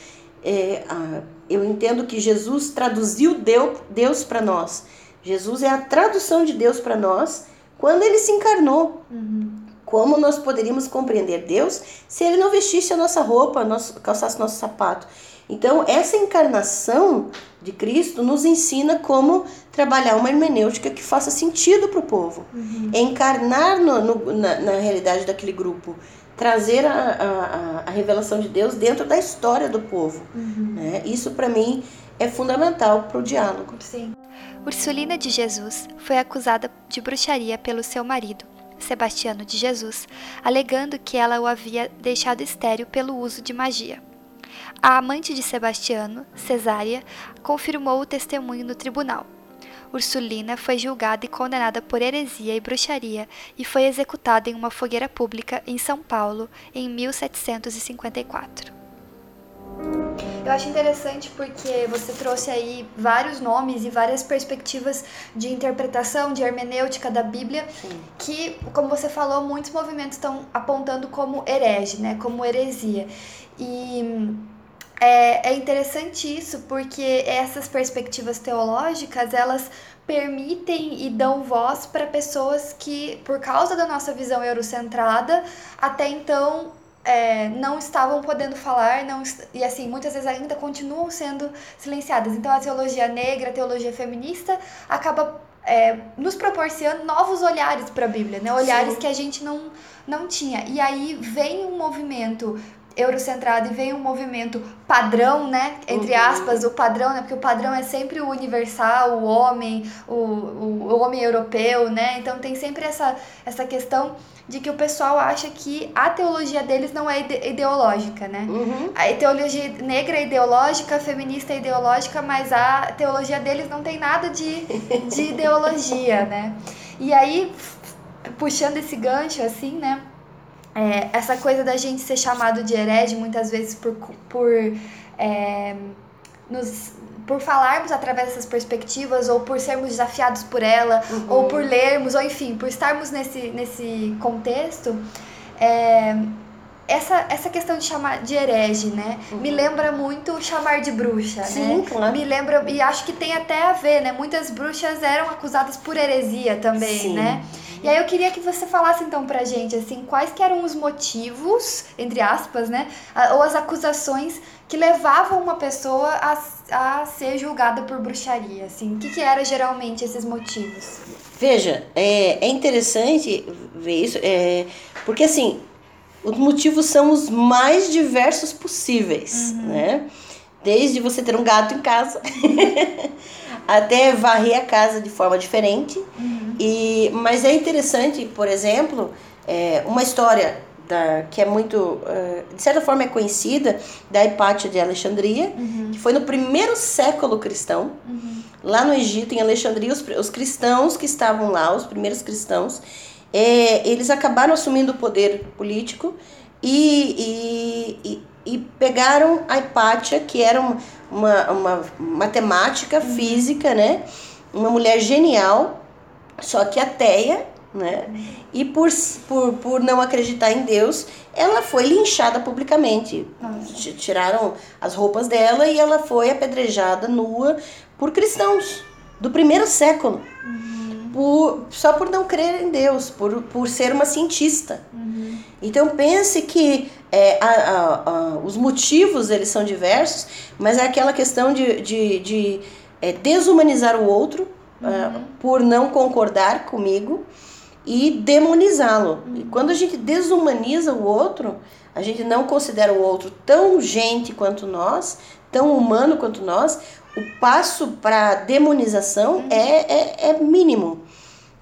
É, a, eu entendo que Jesus traduziu Deus, para nós. Jesus é a tradução de Deus para nós quando ele se encarnou. Uhum. Como nós poderíamos compreender Deus se ele não vestisse a nossa roupa, nosso, calçasse nosso sapato? Então, essa encarnação de Cristo nos ensina como trabalhar uma hermenêutica que faça sentido para o povo. Uhum. Encarnar no, no, na, na, realidade daquele grupo. Trazer a, a, a, revelação de Deus dentro da história do povo. Uhum. Né? Isso, para mim, é fundamental para o diálogo. Sim. Ursulina de Jesus foi acusada de bruxaria pelo seu marido, Sebastiano de Jesus, alegando que ela o havia deixado estéril pelo uso de magia. A amante de Sebastiano, Cesária, confirmou o testemunho no tribunal. Ursulina foi julgada e condenada por heresia e bruxaria e foi executada em uma fogueira pública em São Paulo em 1754. Eu acho interessante porque você trouxe aí vários nomes e várias perspectivas de interpretação, de hermenêutica da Bíblia, Sim. que, como você falou, muitos movimentos estão apontando como herege, né, como heresia. E é, é interessante isso porque essas perspectivas teológicas elas permitem e dão voz para pessoas que, por causa da nossa visão eurocentrada, até então é, não estavam podendo falar não, e assim muitas vezes ainda continuam sendo silenciadas. Então a teologia negra, a teologia feminista acaba é, nos proporcionando novos olhares para a Bíblia, né? olhares Sim. que a gente não, não tinha. E aí vem um movimento eurocentrado e vem um movimento padrão, né? Entre uhum. aspas, o padrão, né? Porque o padrão é sempre o universal, o homem, o, o, o homem europeu, né? Então tem sempre essa, essa questão de que o pessoal acha que a teologia deles não é ide ideológica, né? Uhum. A teologia negra é ideológica, a feminista é ideológica, mas a teologia deles não tem nada de, de ideologia, né? E aí, puxando esse gancho, assim, né? É, essa coisa da gente ser chamado de herege muitas vezes por, por é, nos por falarmos através dessas perspectivas, ou por sermos desafiados por ela, uhum. ou por lermos, ou enfim, por estarmos nesse, nesse contexto, é, essa, essa questão de chamar de herege, né? Uhum. Me lembra muito chamar de bruxa, Sim, né? Claro. Me lembra, e acho que tem até a ver, né? Muitas bruxas eram acusadas por heresia também, Sim. né? E aí eu queria que você falasse então pra gente, assim, quais que eram os motivos, entre aspas, né? Ou as acusações que levavam uma pessoa a, a ser julgada por bruxaria, assim. O que, que eram geralmente esses motivos? Veja, é, é interessante ver isso, é, porque assim, os motivos são os mais diversos possíveis, uhum. né? Desde você ter um gato em casa até varrer a casa de forma diferente. Uhum. E, mas é interessante, por exemplo, é, uma história da, que é muito, uh, de certa forma é conhecida, da Hipátia de Alexandria, uhum. que foi no primeiro século cristão, uhum. lá no Egito, em Alexandria, os, os cristãos que estavam lá, os primeiros cristãos, é, eles acabaram assumindo o poder político e, e, e, e pegaram a Hipátia, que era uma, uma, uma matemática, uhum. física, né? Uma mulher genial, só que ateia, né? E por, por, por não acreditar em Deus, ela foi linchada publicamente. Nossa. Tiraram as roupas dela e ela foi apedrejada nua por cristãos do primeiro século. Uhum. Por, só por não crer em Deus, por, por ser uma cientista. Uhum. Então pense que é, a, a, a, os motivos eles são diversos, mas é aquela questão de, de, de é, desumanizar o outro uhum. uh, por não concordar comigo e demonizá-lo. Uhum. E quando a gente desumaniza o outro, a gente não considera o outro tão gente quanto nós, tão humano quanto nós, o passo para demonização uhum. é, é, é, mínimo.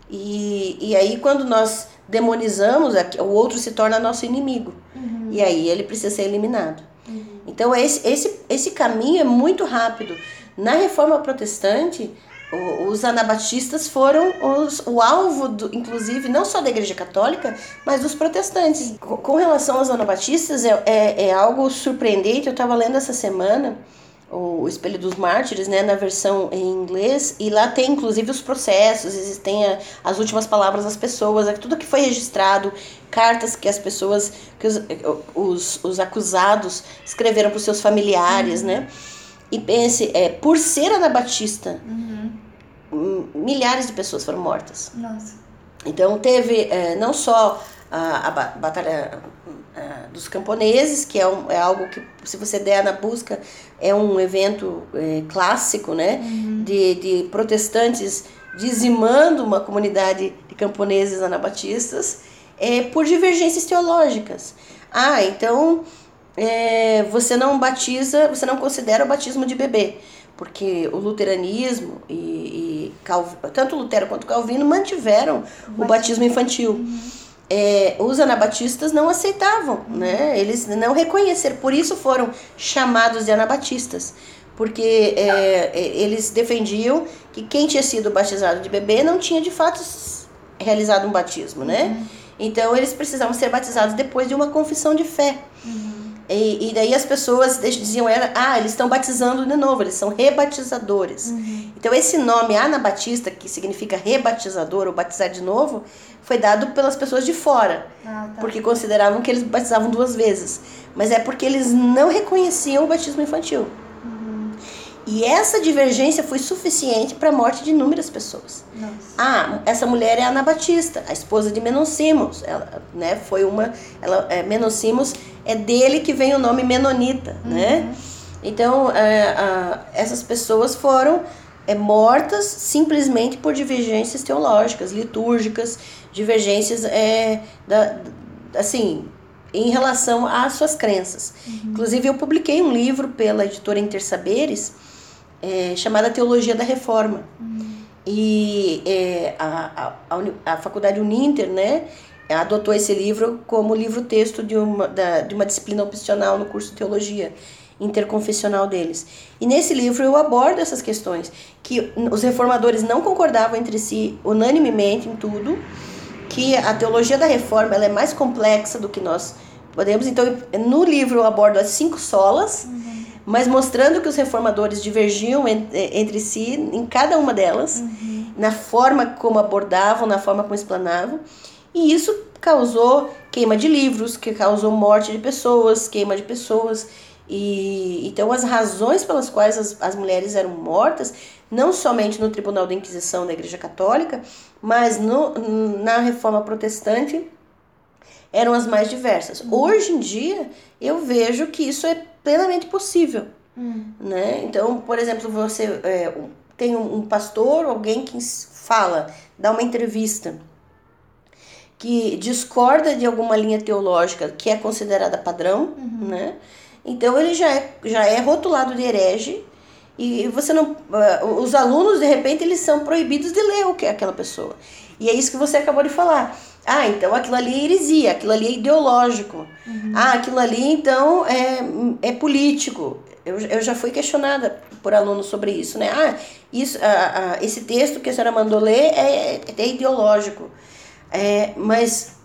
E, e aí, quando nós demonizamos, o outro se torna nosso inimigo. Uhum. E aí ele precisa ser eliminado. Uhum. Então, esse, esse, esse caminho é muito rápido. Na reforma protestante, os anabatistas foram os, o alvo, do, inclusive, não só da Igreja Católica, mas dos protestantes. Com relação aos anabatistas, é, é, é algo surpreendente. Eu estava lendo essa semana o Espelho dos Mártires, né, na versão em inglês, e lá tem inclusive os processos, existem a, as últimas palavras das pessoas, tudo que foi registrado, cartas que as pessoas, que os, os, os acusados escreveram para os seus familiares, uhum. né? E pense, é, por ser anabatista, uhum milhares de pessoas foram mortas. Nossa. Então teve é, não só a, a batalha dos camponeses, que é, um, é algo que, se você der na busca, é um evento é, clássico, né? Uhum. De, de protestantes dizimando uma comunidade de camponeses anabatistas é, por divergências teológicas. Ah, então é, você não batiza, você não considera o batismo de bebê, porque o luteranismo e, e Calv... tanto Lutero quanto Calvino mantiveram o, o batismo infantil. Uhum. É, os anabatistas não aceitavam, né? Eles não reconheceram, por isso foram chamados de anabatistas, porque é, é, eles defendiam que quem tinha sido batizado de bebê não tinha de fato realizado um batismo, né? Uhum. Então eles precisavam ser batizados depois de uma confissão de fé. Uhum. E, e, daí as pessoas diziam, era, ah, eles estão batizando de novo, eles são rebatizadores. Uhum. Então esse nome Anabatista, que significa rebatizador ou batizar de novo, foi dado pelas pessoas de fora, ah, tá. porque consideravam que eles batizavam duas vezes. Mas é porque eles não reconheciam o batismo infantil. E essa divergência foi suficiente para a morte de inúmeras pessoas. Nossa. Ah, essa mulher é Anabatista, a esposa de Menocimos. Ela, né, foi uma, ela, é, é dele que vem o nome Menonita, uhum. né? Então, é, essas pessoas foram é, mortas simplesmente por divergências teológicas, litúrgicas, divergências é, da, assim, em relação às suas crenças. Uhum. Inclusive, eu publiquei um livro pela editora Intersaberes, é, chamada Teologia da Reforma. Uhum. E é, a, a, a, Faculdade Uninter, né, adotou esse livro como livro-texto de uma, da, de uma disciplina opcional no curso de Teologia interconfessional deles. E nesse livro eu abordo essas questões, que os reformadores não concordavam entre si unanimemente em tudo, que a teologia da reforma ela é mais complexa do que nós podemos. Então, no livro eu abordo as cinco solas, uhum mas mostrando que os reformadores divergiam entre si em cada uma delas, uhum. na forma como abordavam, na forma como explanavam, e isso causou queima de livros, que causou morte de pessoas, queima de pessoas. E então as razões pelas quais as, as mulheres eram mortas, não somente no Tribunal da Inquisição da Igreja Católica, mas no, na Reforma Protestante, eram as mais diversas. Uhum. Hoje em dia, eu vejo que isso é plenamente possível. Hum. Né? Então, por exemplo, você é, tem um, pastor, alguém que fala, dá uma entrevista, que discorda de alguma linha teológica que é considerada padrão, uhum. né? Então ele já é, já é rotulado de herege e você não, uh, os alunos de repente eles são proibidos de ler o que é aquela pessoa. E é isso que você acabou de falar. Ah, então aquilo ali é heresia, aquilo ali é ideológico. Uhum. Ah, aquilo ali então é, é político. Eu, eu já fui questionada por alunos sobre isso, né? Ah, isso, ah, ah, esse texto que a senhora mandou ler é, é ideológico. É, mas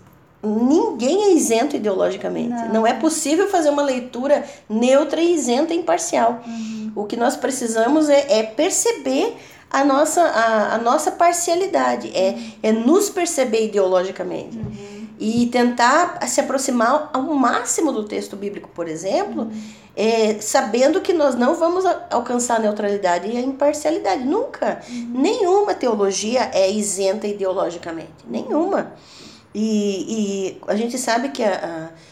ninguém é isento ideologicamente. Não. Não. é possível fazer uma leitura neutra e isenta e imparcial. Uhum. O que nós precisamos é, é perceber a nossa, a, a nossa parcialidade, é, é nos perceber ideologicamente. Uhum. E tentar se aproximar ao máximo do texto bíblico, por exemplo, uhum. é, sabendo que nós não vamos alcançar a neutralidade e a imparcialidade. Nunca. Uhum. Nenhuma teologia é isenta ideologicamente. Nenhuma. E, e a gente sabe que a, a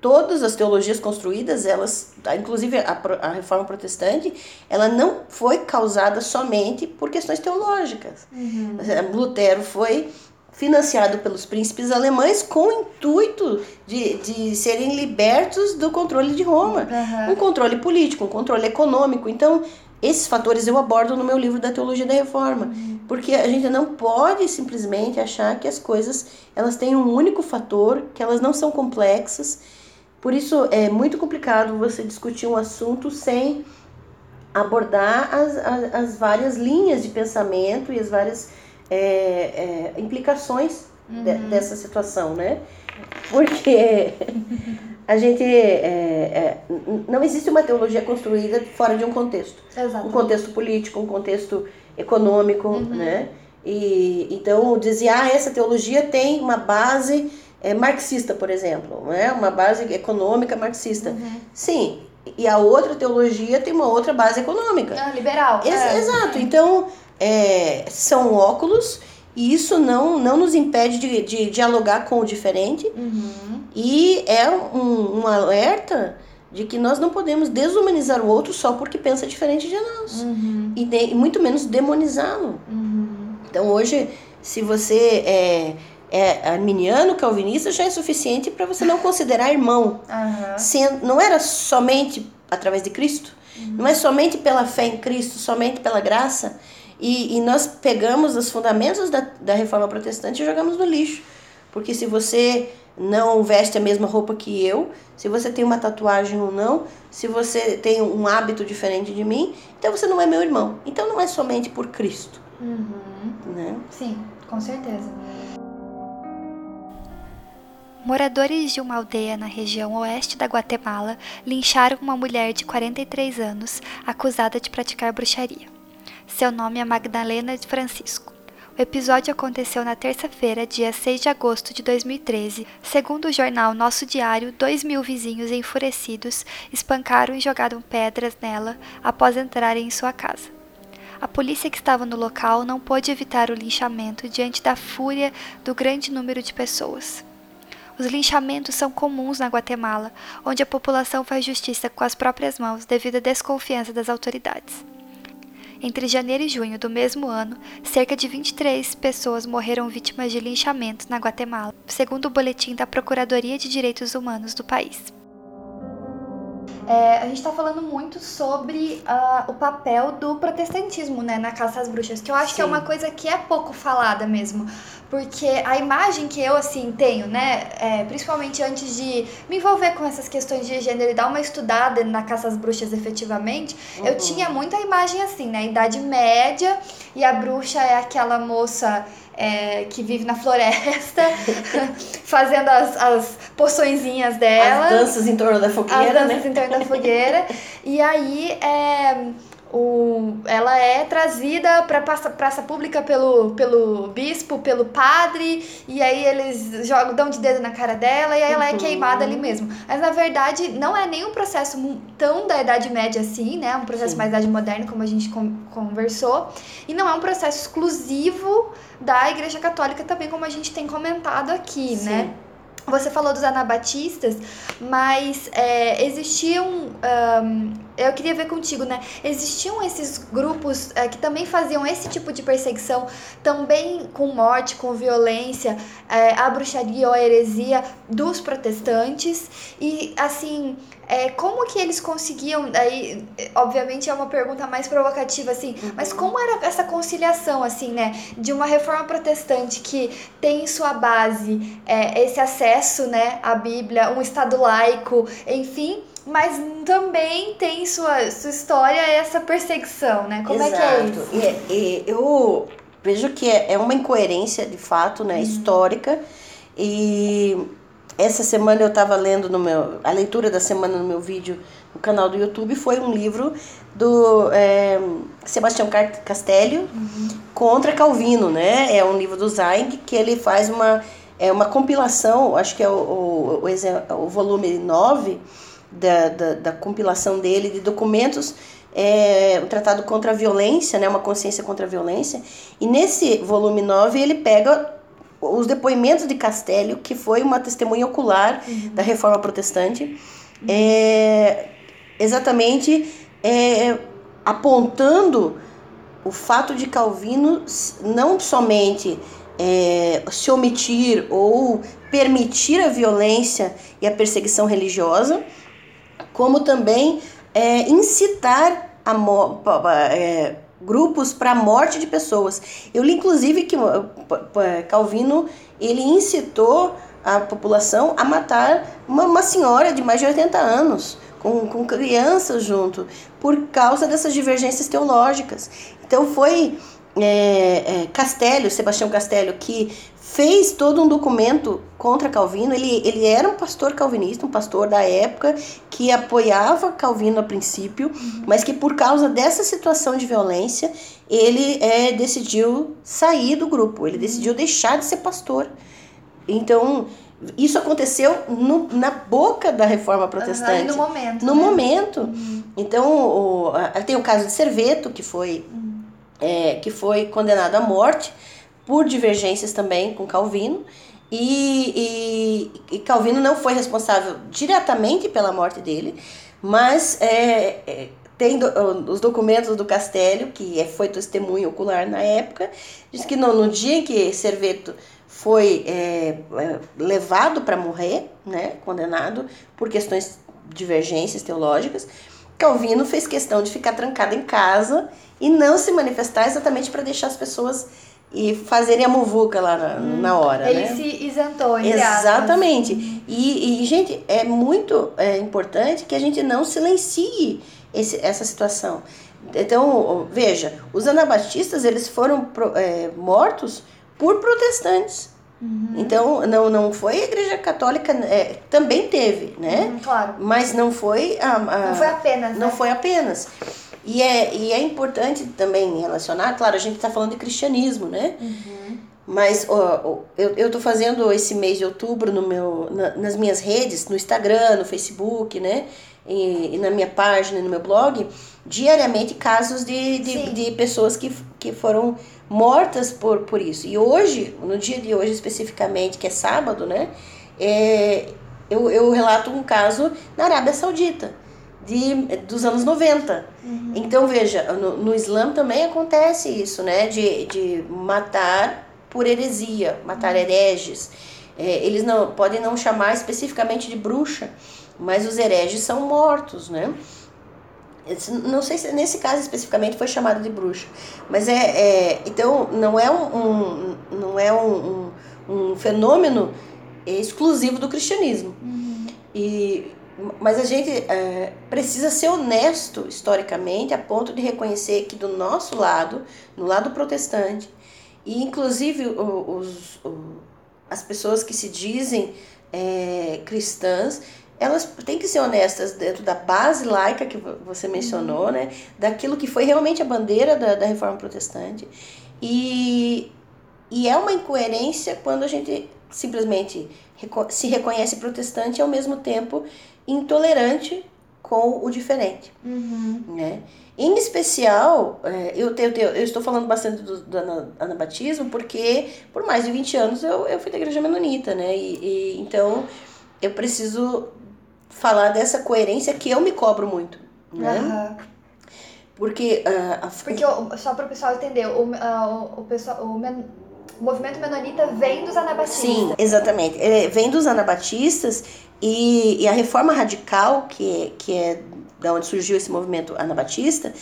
todas as teologias construídas, elas, inclusive a, a reforma protestante, ela não foi causada somente por questões teológicas. Uhum. Lutero foi financiado pelos príncipes alemães com o intuito de, de serem libertos do controle de Roma. Uhum. Um controle político, um controle econômico. Então, esses fatores eu abordo no meu livro da Teologia da Reforma, uhum. porque a gente não pode simplesmente achar que as coisas elas têm um único fator, que elas não são complexas, por isso é muito complicado você discutir um assunto sem abordar as, as, as várias linhas de pensamento e as várias é, é, implicações uhum. de, dessa situação, né? Porque a gente é, é, não existe uma teologia construída fora de um contexto, Exatamente. um contexto político, um contexto econômico, uhum. né? E então dizer ah essa teologia tem uma base é, marxista, por exemplo, né? uma base econômica marxista. Uhum. Sim, e a outra teologia tem uma outra base econômica. Ah, liberal. Ex é. Exato. Então, é, são óculos E isso não, não nos impede de, de dialogar com o diferente. Uhum. E é um, um alerta de que nós não podemos desumanizar o outro só porque pensa diferente de nós. Uhum. E, de, e muito menos demonizá-lo. Uhum. Então hoje, se você é, é arminiano, calvinista, já é suficiente para você não considerar irmão. Aham. Sendo, não era somente através de Cristo, não é somente pela fé em Cristo, somente pela graça. E, e nós pegamos os fundamentos da, da reforma protestante e jogamos no lixo. Porque se você não veste a mesma roupa que eu, se você tem uma tatuagem ou não, se você tem um hábito diferente de mim, então você não é meu irmão. Então não é somente por Cristo, Uhum. né? Sim, com certeza. Moradores de uma aldeia na região oeste da Guatemala lincharam uma mulher de 43 anos acusada de praticar bruxaria. Seu nome é Magdalena Francisco. O episódio aconteceu na terça-feira, dia 6 de agosto de 2013. Segundo o jornal Nosso Diário, dois mil vizinhos enfurecidos espancaram e jogaram pedras nela após entrarem em sua casa. A polícia que estava no local não pôde evitar o linchamento diante da fúria do grande número de pessoas. Os linchamentos são comuns na Guatemala, onde a população faz justiça com as próprias mãos devido à desconfiança das autoridades. Entre janeiro e junho do mesmo ano, cerca de 23 pessoas morreram vítimas de linchamentos na Guatemala, segundo o boletim da Procuradoria de Direitos Humanos do país. É, a gente está falando muito sobre ah, o papel do protestantismo né, na caça às bruxas, que eu acho que é Sim. uma coisa que é pouco falada mesmo. Porque a imagem que eu, assim, tenho, né, é, principalmente antes de me envolver com essas questões de gênero e dar uma estudada na caça às bruxas efetivamente, eu Uhum. tinha muita imagem assim, né, Idade Média, e a bruxa é aquela moça é, que vive na floresta, fazendo as, as poçõezinhas dela As danças em torno da as fogueira, danças né? em torno da fogueira. E aí é, o, ela é trazida para praça, praça pública pelo, pelo bispo, pelo padre, e aí eles jogam, dão de dedo na cara dela e aí ela é Uhum. queimada ali mesmo. Mas na verdade não é nem um processo tão da Idade Média assim, né? É um processo Sim. mais da Idade Moderna, como a gente con- conversou. E não é um processo exclusivo da Igreja Católica também, como a gente tem comentado aqui, Sim. né? Você falou dos anabatistas, mas é, existiam. ahn, eu queria ver contigo, né? Existiam esses grupos é, que também faziam esse tipo de perseguição, também com morte, com violência, é, a bruxaria ou a heresia dos protestantes. E assim, é, como que eles conseguiam. Aí, obviamente é uma pergunta mais provocativa, assim, mas como era essa conciliação, assim, né? De uma reforma protestante que tem em sua base é, esse acesso né, à Bíblia, um Estado laico, enfim, mas também tem sua, sua história essa perseguição, né? Como é que é Exato. isso? E, e eu vejo que é, é uma incoerência de fato, Uhum. né, histórica. E essa semana eu estava lendo no meu a leitura da semana no meu vídeo no canal do YouTube foi um livro do é, Sebastião Car- Castello contra Calvino, né? É um livro do Zaing que ele faz uma é uma compilação, acho que é o, o, o, o volume 9 da, da, da compilação dele de documentos é, um tratado contra a violência, né, uma consciência contra a violência. E nesse volume 9 ele pega os depoimentos de Castello, que foi uma testemunha ocular da reforma protestante, é, exatamente é, apontando o fato de Calvino não somente é, se omitir ou permitir a violência e a perseguição religiosa, como também é, incitar a é, grupos para a morte de pessoas. Eu li inclusive que pa- Calvino ele incitou a população a matar uma, uma senhora de mais de 80 anos, com, com crianças junto, por causa dessas divergências teológicas. Então foi é, é, Castelho, Sebastião Castelho, que fez todo um documento contra Calvino. Ele, ele era um pastor calvinista, um pastor da época que apoiava Calvino a princípio, mas que por causa dessa situação de violência ele é, decidiu sair do grupo, ele decidiu deixar de ser pastor. Então isso aconteceu no, na boca da reforma protestante. no momento. No né? momento. Então, o, tem o caso de Serveto, que foi, é, que foi condenado à morte por divergências também com Calvino. E, e, e, Calvino não foi responsável diretamente pela morte dele, mas é, é, tem os documentos do Castelo, que é, foi testemunho ocular na época, diz que no, no dia em que Serveto foi é, é levado para morrer, né, condenado por questões divergências teológicas, Calvino fez questão de ficar trancado em casa e não se manifestar exatamente para deixar as pessoas e fazerem a muvuca lá na, hum, na hora. Ele né? se isentou, entre Exatamente. E, e, gente, é muito é, importante que a gente não silencie esse, essa situação. Então, veja, os anabatistas, eles foram é, mortos por protestantes. Uhum. Então, não, não foi a Igreja Católica, é, também teve, né? Uhum, claro. Mas não foi a, a, Não foi apenas, Não né? foi apenas. E é, e é importante também relacionar, claro, a gente está falando de cristianismo, né? Uhum. Mas ó, eu, eu tô fazendo esse mês de outubro no meu, na, nas minhas redes, no Instagram, no Facebook, né? E, e, na minha página, no meu blog, diariamente casos de, de, de, pessoas que, que foram mortas por, por isso. E hoje, no dia de hoje especificamente, que é sábado, né? É, eu, eu relato um caso na Arábia Saudita de, dos anos 90. Uhum. Então, veja, no, no Islã também acontece isso, né? De, de matar por heresia, matar uhum. hereges. É, eles não podem não chamar especificamente de bruxa, mas os hereges são mortos, né? Não sei se nesse caso especificamente foi chamado de bruxa, mas é, é então não é um, um não é um, um, um, fenômeno exclusivo do cristianismo. Uhum. E mas a gente é, precisa ser honesto historicamente a ponto de reconhecer que do nosso lado, no lado protestante, e inclusive os, os as pessoas que se dizem é, cristãs, elas têm que ser honestas dentro da base laica que você mencionou, uhum. né? Daquilo que foi realmente a bandeira da, da reforma protestante. E, e é uma incoerência quando a gente simplesmente se reconhece protestante e ao mesmo tempo intolerante com o diferente. Uhum. Né? Em especial, é, eu, eu, eu estou falando bastante do, do anabatismo porque por mais de 20 anos eu, eu fui da igreja menonita, né? E, e, então eu preciso falar dessa coerência que eu me cobro muito, né? Uhum. Porque, uh, a... porque só para o pessoal entender, o, uh, o, pessoal, o, men... o movimento menonita vem dos anabatistas. Sim, exatamente. É, vem dos anabatistas e, e a reforma radical, que é, que é da onde surgiu esse movimento anabatista,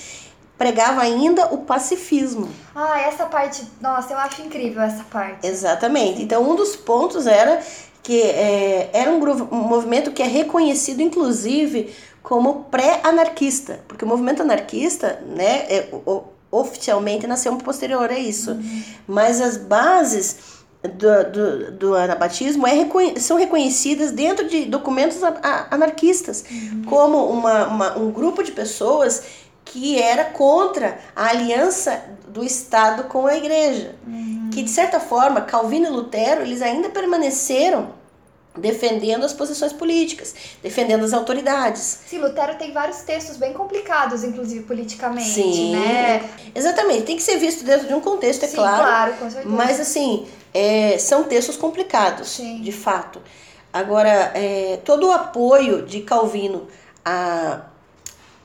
pregava ainda o pacifismo. Ah, essa parte, nossa, eu acho incrível essa parte. Exatamente. Então, um dos pontos era que é, era um, um movimento que é reconhecido, inclusive, como pré-anarquista, porque o movimento anarquista, né, é, o, oficialmente nasceu posterior a isso, uhum. mas as bases do, do, do anabatismo é, são reconhecidas dentro de documentos anarquistas, uhum. como uma, uma, um grupo de pessoas que era contra a aliança do Estado com a Igreja. Uhum. Que, de certa forma, Calvino e Lutero, eles ainda permaneceram defendendo as posições políticas, defendendo as autoridades. Sim, Lutero tem vários textos bem complicados, inclusive politicamente, Sim, né? Exatamente, tem que ser visto dentro de um contexto, é Sim, claro. claro, com certeza. Mas assim, é, são textos complicados, Sim. de fato. Agora, é, todo o apoio de Calvino a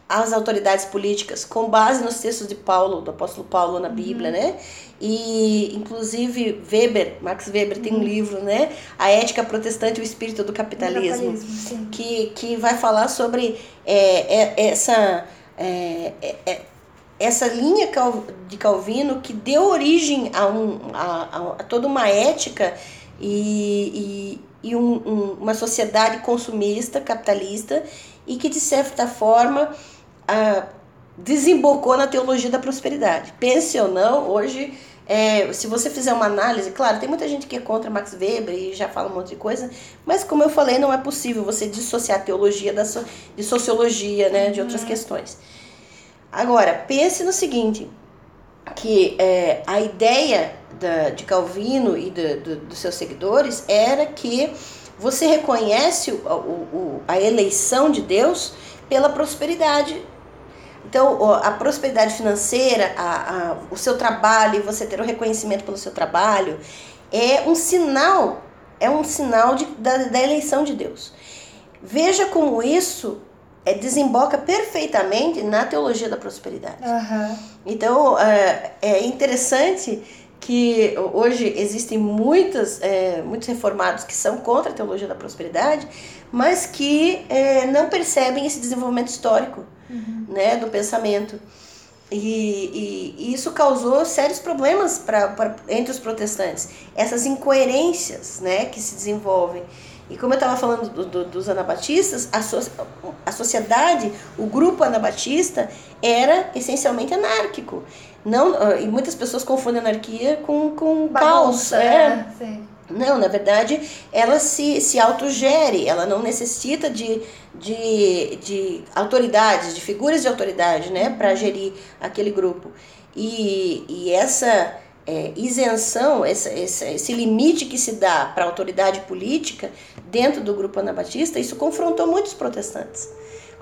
as autoridades políticas com base nos textos de Paulo, do apóstolo Paulo na Bíblia, uhum. né? E inclusive Weber, Max Weber tem um uhum. livro, né? A ética protestante e o espírito do capitalismo, capitalismo que que vai falar sobre é, é, essa é, é, é essa linha de Calvino que deu origem a, um, a, a toda uma ética e, e, e um, um, uma sociedade consumista, capitalista, e que, de certa forma, a, desembocou na teologia da prosperidade. Pense ou não, hoje, é, se você fizer uma análise, claro, tem muita gente que é contra Max Weber e já fala um monte de coisa, mas como eu falei, não é possível você dissociar a teologia da so, de sociologia, né, de outras uhum. questões. Agora, pense no seguinte, que é, a ideia da, de Calvino e do, do, dos seus seguidores era que você reconhece o, o, a eleição de Deus pela prosperidade Então, a prosperidade financeira, a, a, o seu trabalho, você ter o reconhecimento pelo seu trabalho, é um sinal, é um sinal de, da, da eleição de Deus. Veja como isso é, desemboca perfeitamente na teologia da prosperidade. Uhum. Então, é, é interessante que hoje existem muitas, é, muitos reformados que são contra a teologia da prosperidade, mas que é, não percebem esse desenvolvimento histórico uhum. né, do pensamento. E, e, e, isso causou sérios problemas pra, pra, entre os protestantes. Essas incoerências né, que se desenvolvem. E como eu estava falando do, do, dos anabatistas, a, so, a sociedade, o grupo anabatista, era essencialmente anárquico. Não, ah, e muitas pessoas confundem anarquia com, com caos. É. é não, na verdade, ela se, se autogere, ela não necessita de, de, de autoridades, de figuras de autoridade, né, para gerir aquele grupo. E, e essa é, isenção, essa, essa, esse limite que se dá para a autoridade política dentro do grupo anabatista, isso confrontou muitos protestantes.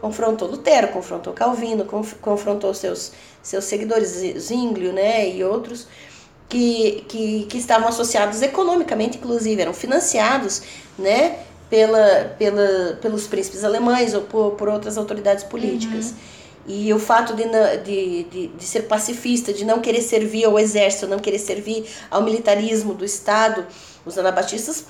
Confrontou Lutero, confrontou Calvino, conf, confrontou seus, seus seguidores, Zwinglio né, e outros, que, que, que estavam associados economicamente, inclusive, eram financiados né, pela, pela, pelos príncipes alemães ou por, por outras autoridades políticas. Uhum. E o fato de, de, de, de, ser pacifista, de não querer servir ao exército, não querer servir ao militarismo do Estado, os anabatistas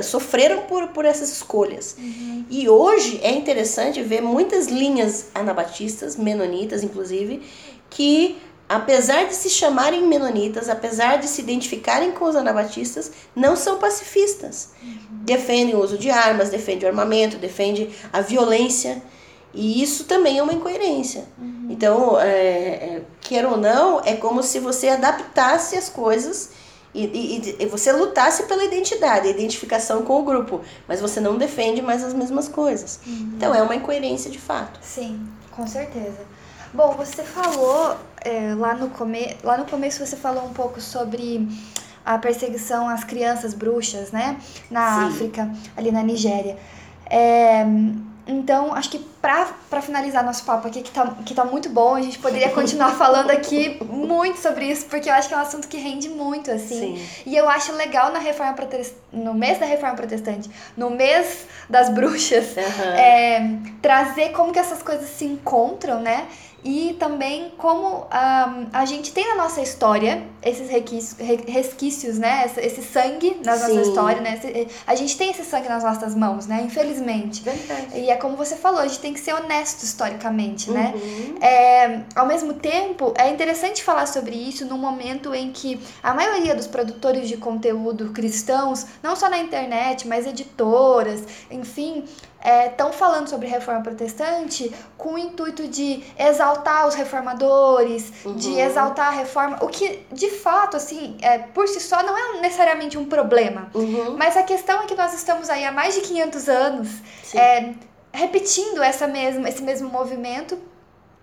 sofreram por, por essas escolhas. Uhum. E hoje é interessante ver muitas linhas anabatistas, menonitas inclusive, que apesar de se chamarem menonitas, apesar de se identificarem com os anabatistas, não são pacifistas. Uhum. Defendem o uso de armas, defendem o armamento, defendem a violência. E isso também é uma incoerência. Uhum. Então, é, é, quer ou não, é como se você adaptasse as coisas e, e, e, você lutasse pela identidade, a identificação com o grupo, mas você não defende mais as mesmas coisas. Uhum. Então é uma incoerência de fato. Sim, com certeza. Bom, você falou é, lá, no come... lá no começo você falou um pouco sobre a perseguição às crianças bruxas, né? Na Sim. África, ali na Nigéria. É, então, acho que para finalizar nosso papo aqui, que tá, que tá muito bom, a gente poderia continuar falando aqui muito sobre isso, porque eu acho que é um assunto que rende muito, assim. Sim. E eu acho legal na Reforma no mês da Reforma Protestante, no mês das bruxas, uhum. é, trazer como que essas coisas se encontram, né? E também como um, a gente tem na nossa história esses resquícios, né? Esse, sangue na nossa história, né? a gente tem esse sangue nas nossas mãos, né? Infelizmente. Verdade. E é como você falou, a gente tem que ser honesto historicamente, né? uhum. né? É, ao mesmo tempo, é interessante falar sobre isso num momento em que a maioria dos produtores de conteúdo cristãos, não só na internet, mas editoras, enfim, estão é, falando sobre reforma protestante com o intuito de exaltar os reformadores, uhum. de exaltar a reforma, o que de fato, assim, é, por si só não é necessariamente um problema. Uhum. Mas a questão é que nós estamos aí há mais de 500 anos é, repetindo essa mesma, esse mesmo movimento.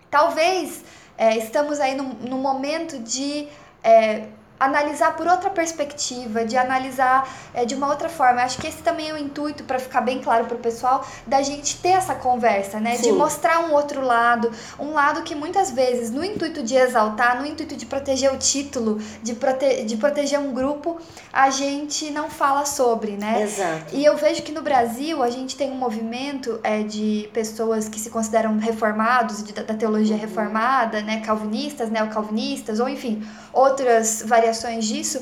Talvez é, estamos aí num, num momento de é, analisar por outra perspectiva, de analisar é, de uma outra forma. Acho que esse também é o intuito, para ficar bem claro para o pessoal, da gente ter essa conversa, né? Sim. De mostrar um outro lado, um lado que muitas vezes, no intuito de exaltar, no intuito de proteger o título, de, prote de proteger um grupo, a gente não fala sobre, né? Exato. E eu vejo que no Brasil a gente tem um movimento é, de pessoas que se consideram reformados, de, da teologia uhum. reformada, né? Calvinistas, neocalvinistas, ou enfim, outras variações disso,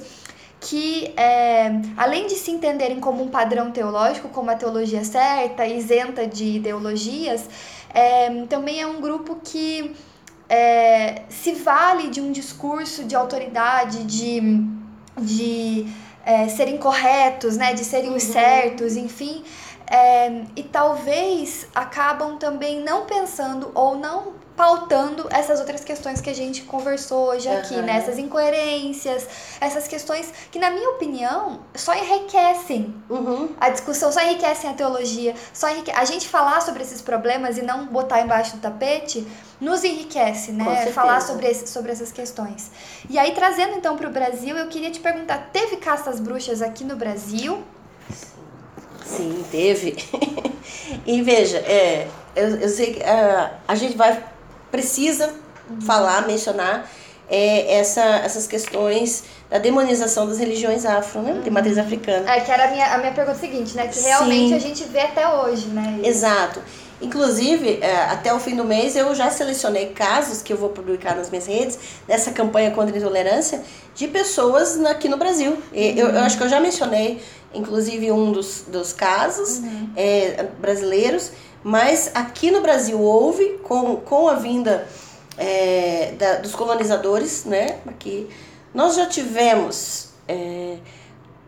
que é, além de se entenderem como um padrão teológico, como a teologia certa, isenta de ideologias, é, também é um grupo que é, se vale de um discurso de autoridade, de, de é, serem corretos, né, de serem os uhum. certos, enfim. É, e talvez acabam também não pensando ou não pautando essas outras questões que a gente conversou hoje aqui, uhum. né? Essas incoerências, essas questões que, na minha opinião, só enriquecem uhum. a discussão, só enriquecem a teologia, só enrique... a gente falar sobre esses problemas e não botar embaixo do tapete nos enriquece, né? Falar sobre, esse, sobre essas questões. E aí, trazendo então para o Brasil, eu queria te perguntar: teve caças bruxas aqui no Brasil? Sim, teve. e veja, é, eu, eu sei que uh, a gente vai precisa falar, mencionar é, essa, essas questões da demonização das religiões afro, né? De matriz africana. É, que era a minha, a minha pergunta seguinte, né? Que realmente Sim. a gente vê até hoje, né? Exato. Inclusive, é, até o fim do mês, eu já selecionei casos que eu vou publicar nas minhas redes, dessa campanha contra a intolerância, de pessoas aqui no Brasil. E Eu, eu acho que eu já mencionei, inclusive, um dos, dos casos é, brasileiros, mas aqui no Brasil houve, com, com a vinda é, da- dos colonizadores, né? Aqui, nós já tivemos é,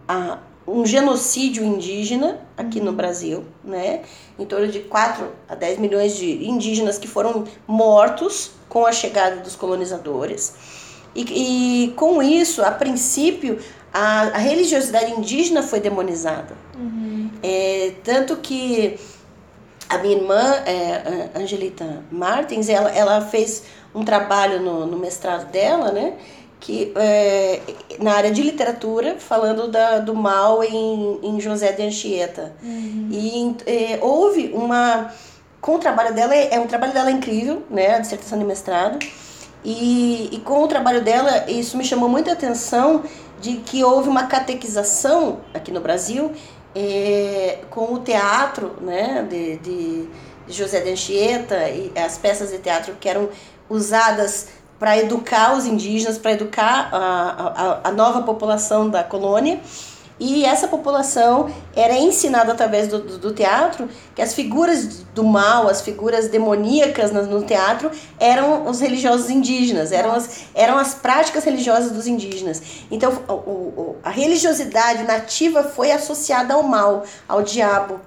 a- um genocídio indígena aqui no Brasil, né? Em torno de 4 a 10 milhões de indígenas que foram mortos com a chegada dos colonizadores. E, e com isso, a princípio, a, a religiosidade indígena foi demonizada. É, tanto que a minha irmã, é, a Angelita Martins, ela, ela fez um trabalho no, no mestrado dela, né? Que, é, na área de literatura, falando da, do mal em, em José de Anchieta. E é, houve uma. Com o trabalho dela, é é um trabalho dela incrível, né? A dissertação de mestrado. E, e com o trabalho dela, isso me chamou muita atenção de que houve uma catequização aqui no Brasil é, com o teatro né, de, de, José de Anchieta e as peças de teatro que eram usadas para educar os indígenas, para educar a, a, a nova população da colônia. E essa população era ensinada através do, do, do teatro que as figuras do mal, as figuras demoníacas no, no teatro eram os religiosos indígenas, eram as, eram as práticas religiosas dos indígenas. Então o, o, a religiosidade nativa foi associada ao mal, ao diabo.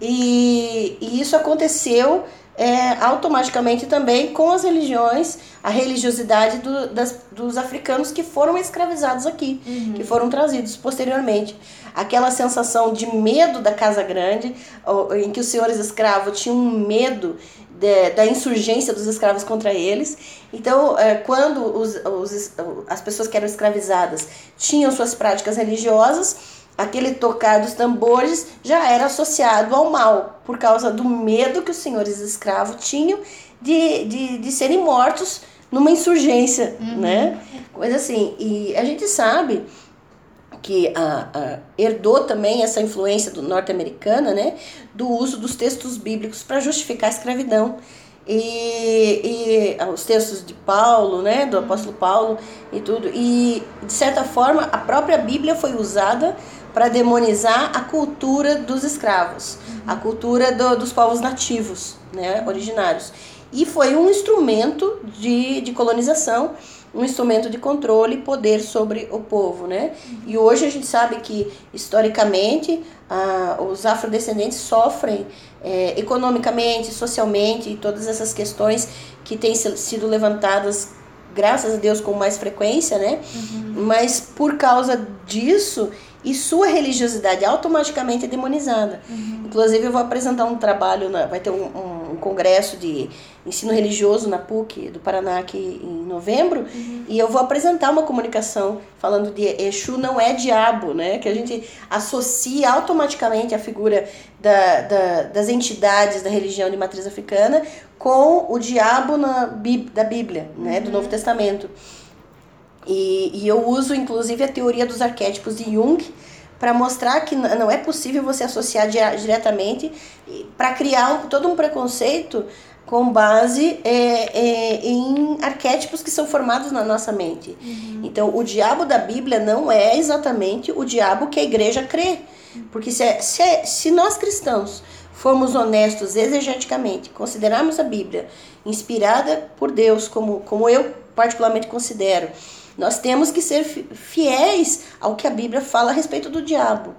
E, e isso aconteceu é, automaticamente também com as religiões, a religiosidade do, das, dos africanos que foram escravizados aqui, que foram trazidos posteriormente. Aquela sensação de medo da Casa Grande, em que os senhores escravos tinham medo de- da insurgência dos escravos contra eles. Então, é, quando os, os, as pessoas que eram escravizadas tinham suas práticas religiosas, aquele tocar dos tambores já era associado ao mal, por causa do medo que os senhores escravos tinham de, de, de serem mortos numa insurgência, né? Coisa assim. E a gente sabe que a, a- herdou também essa influência do norte-americana, né, do uso dos textos bíblicos para justificar a escravidão. E, e os textos de Paulo, né, do apóstolo Paulo e tudo. E, de certa forma, a própria Bíblia foi usada para demonizar a cultura dos escravos, a cultura do- dos povos nativos, né, originários. E foi um instrumento de, de colonização, um instrumento de controle e poder sobre o povo, né? E hoje a gente sabe que, historicamente, ah, os afrodescendentes sofrem eh, economicamente, socialmente, e todas essas questões que têm sido levantadas, graças a Deus, com mais frequência, né? Mas por causa disso, e sua religiosidade automaticamente é demonizada. Inclusive, eu vou apresentar um trabalho, na, vai ter um, um, um congresso de ensino religioso na PUC do Paraná aqui em novembro, e eu vou apresentar uma comunicação falando de Exu não é diabo, né? Que a gente associa automaticamente a figura da, da, das entidades da religião de matriz africana com o diabo na, da Bíblia, né? Do Novo Testamento. E, e eu uso, inclusive, a teoria dos arquétipos de Jung para mostrar que não é possível você associar diretamente para criar um, todo um preconceito com base é, é, em arquétipos que são formados na nossa mente. Então, o diabo da Bíblia não é exatamente o diabo que a igreja crê. Porque se, é- se, é- se nós cristãos formos honestos exegeticamente, considerarmos a Bíblia inspirada por Deus, como, como eu particularmente considero, nós temos que ser fi- fiéis ao que a Bíblia fala a respeito do diabo.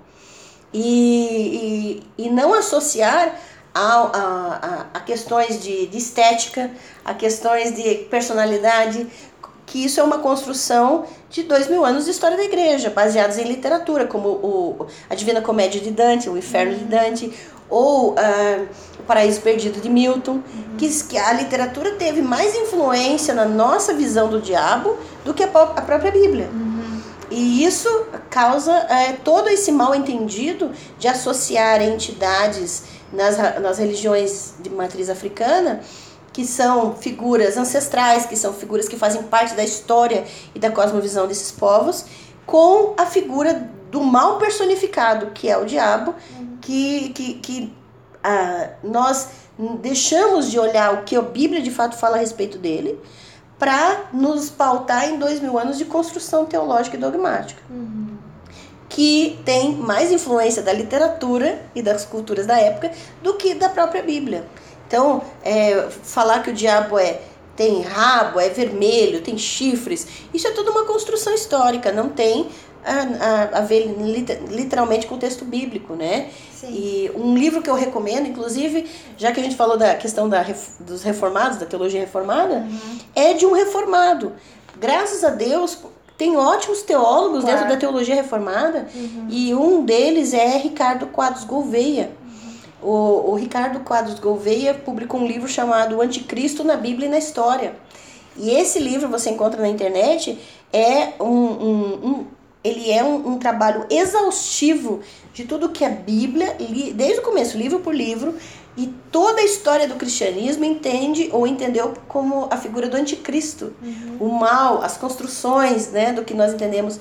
E, e, e não associar a, a, a, a questões de, de estética, a questões de personalidade, que isso é uma construção de dois mil anos de história da igreja, baseados em literatura, como o, a Divina Comédia de Dante, o Inferno de Dante, ou ah, o Paraíso Perdido de Milton, que, que a literatura teve mais influência na nossa visão do diabo do que a, a própria Bíblia. E isso causa é, todo esse mal entendido de associar entidades nas, nas religiões de matriz africana que são figuras ancestrais, que são figuras que fazem parte da história e da cosmovisão desses povos, com a figura do mal personificado, que é o diabo, que, que, que ah, nós deixamos de olhar o que a Bíblia de fato fala a respeito dele, para nos pautar em dois mil anos de construção teológica e dogmática. Uhum. Que tem mais influência da literatura e das culturas da época do que da própria Bíblia. Então, é, falar que o diabo é tem rabo, é vermelho, tem chifres, isso é toda uma construção histórica, não tem a, a, a ver literalmente com o texto bíblico, né? Sim. E um livro que eu recomendo, inclusive, já que a gente falou da questão da, dos reformados, da teologia reformada, uhum. é de um reformado. Graças a Deus, tem ótimos teólogos claro. dentro da teologia reformada, uhum. e um deles é Ricardo Quadros Gouveia. O, o Ricardo Quadros Gouveia publicou um livro chamado O Anticristo na Bíblia e na História. E esse livro você encontra na internet, é um, um, um ele é um, um, trabalho exaustivo de tudo que a Bíblia, desde o começo, livro por livro, e toda a história do cristianismo entende ou entendeu como a figura do anticristo, uhum. o mal, as construções né, do que nós entendemos.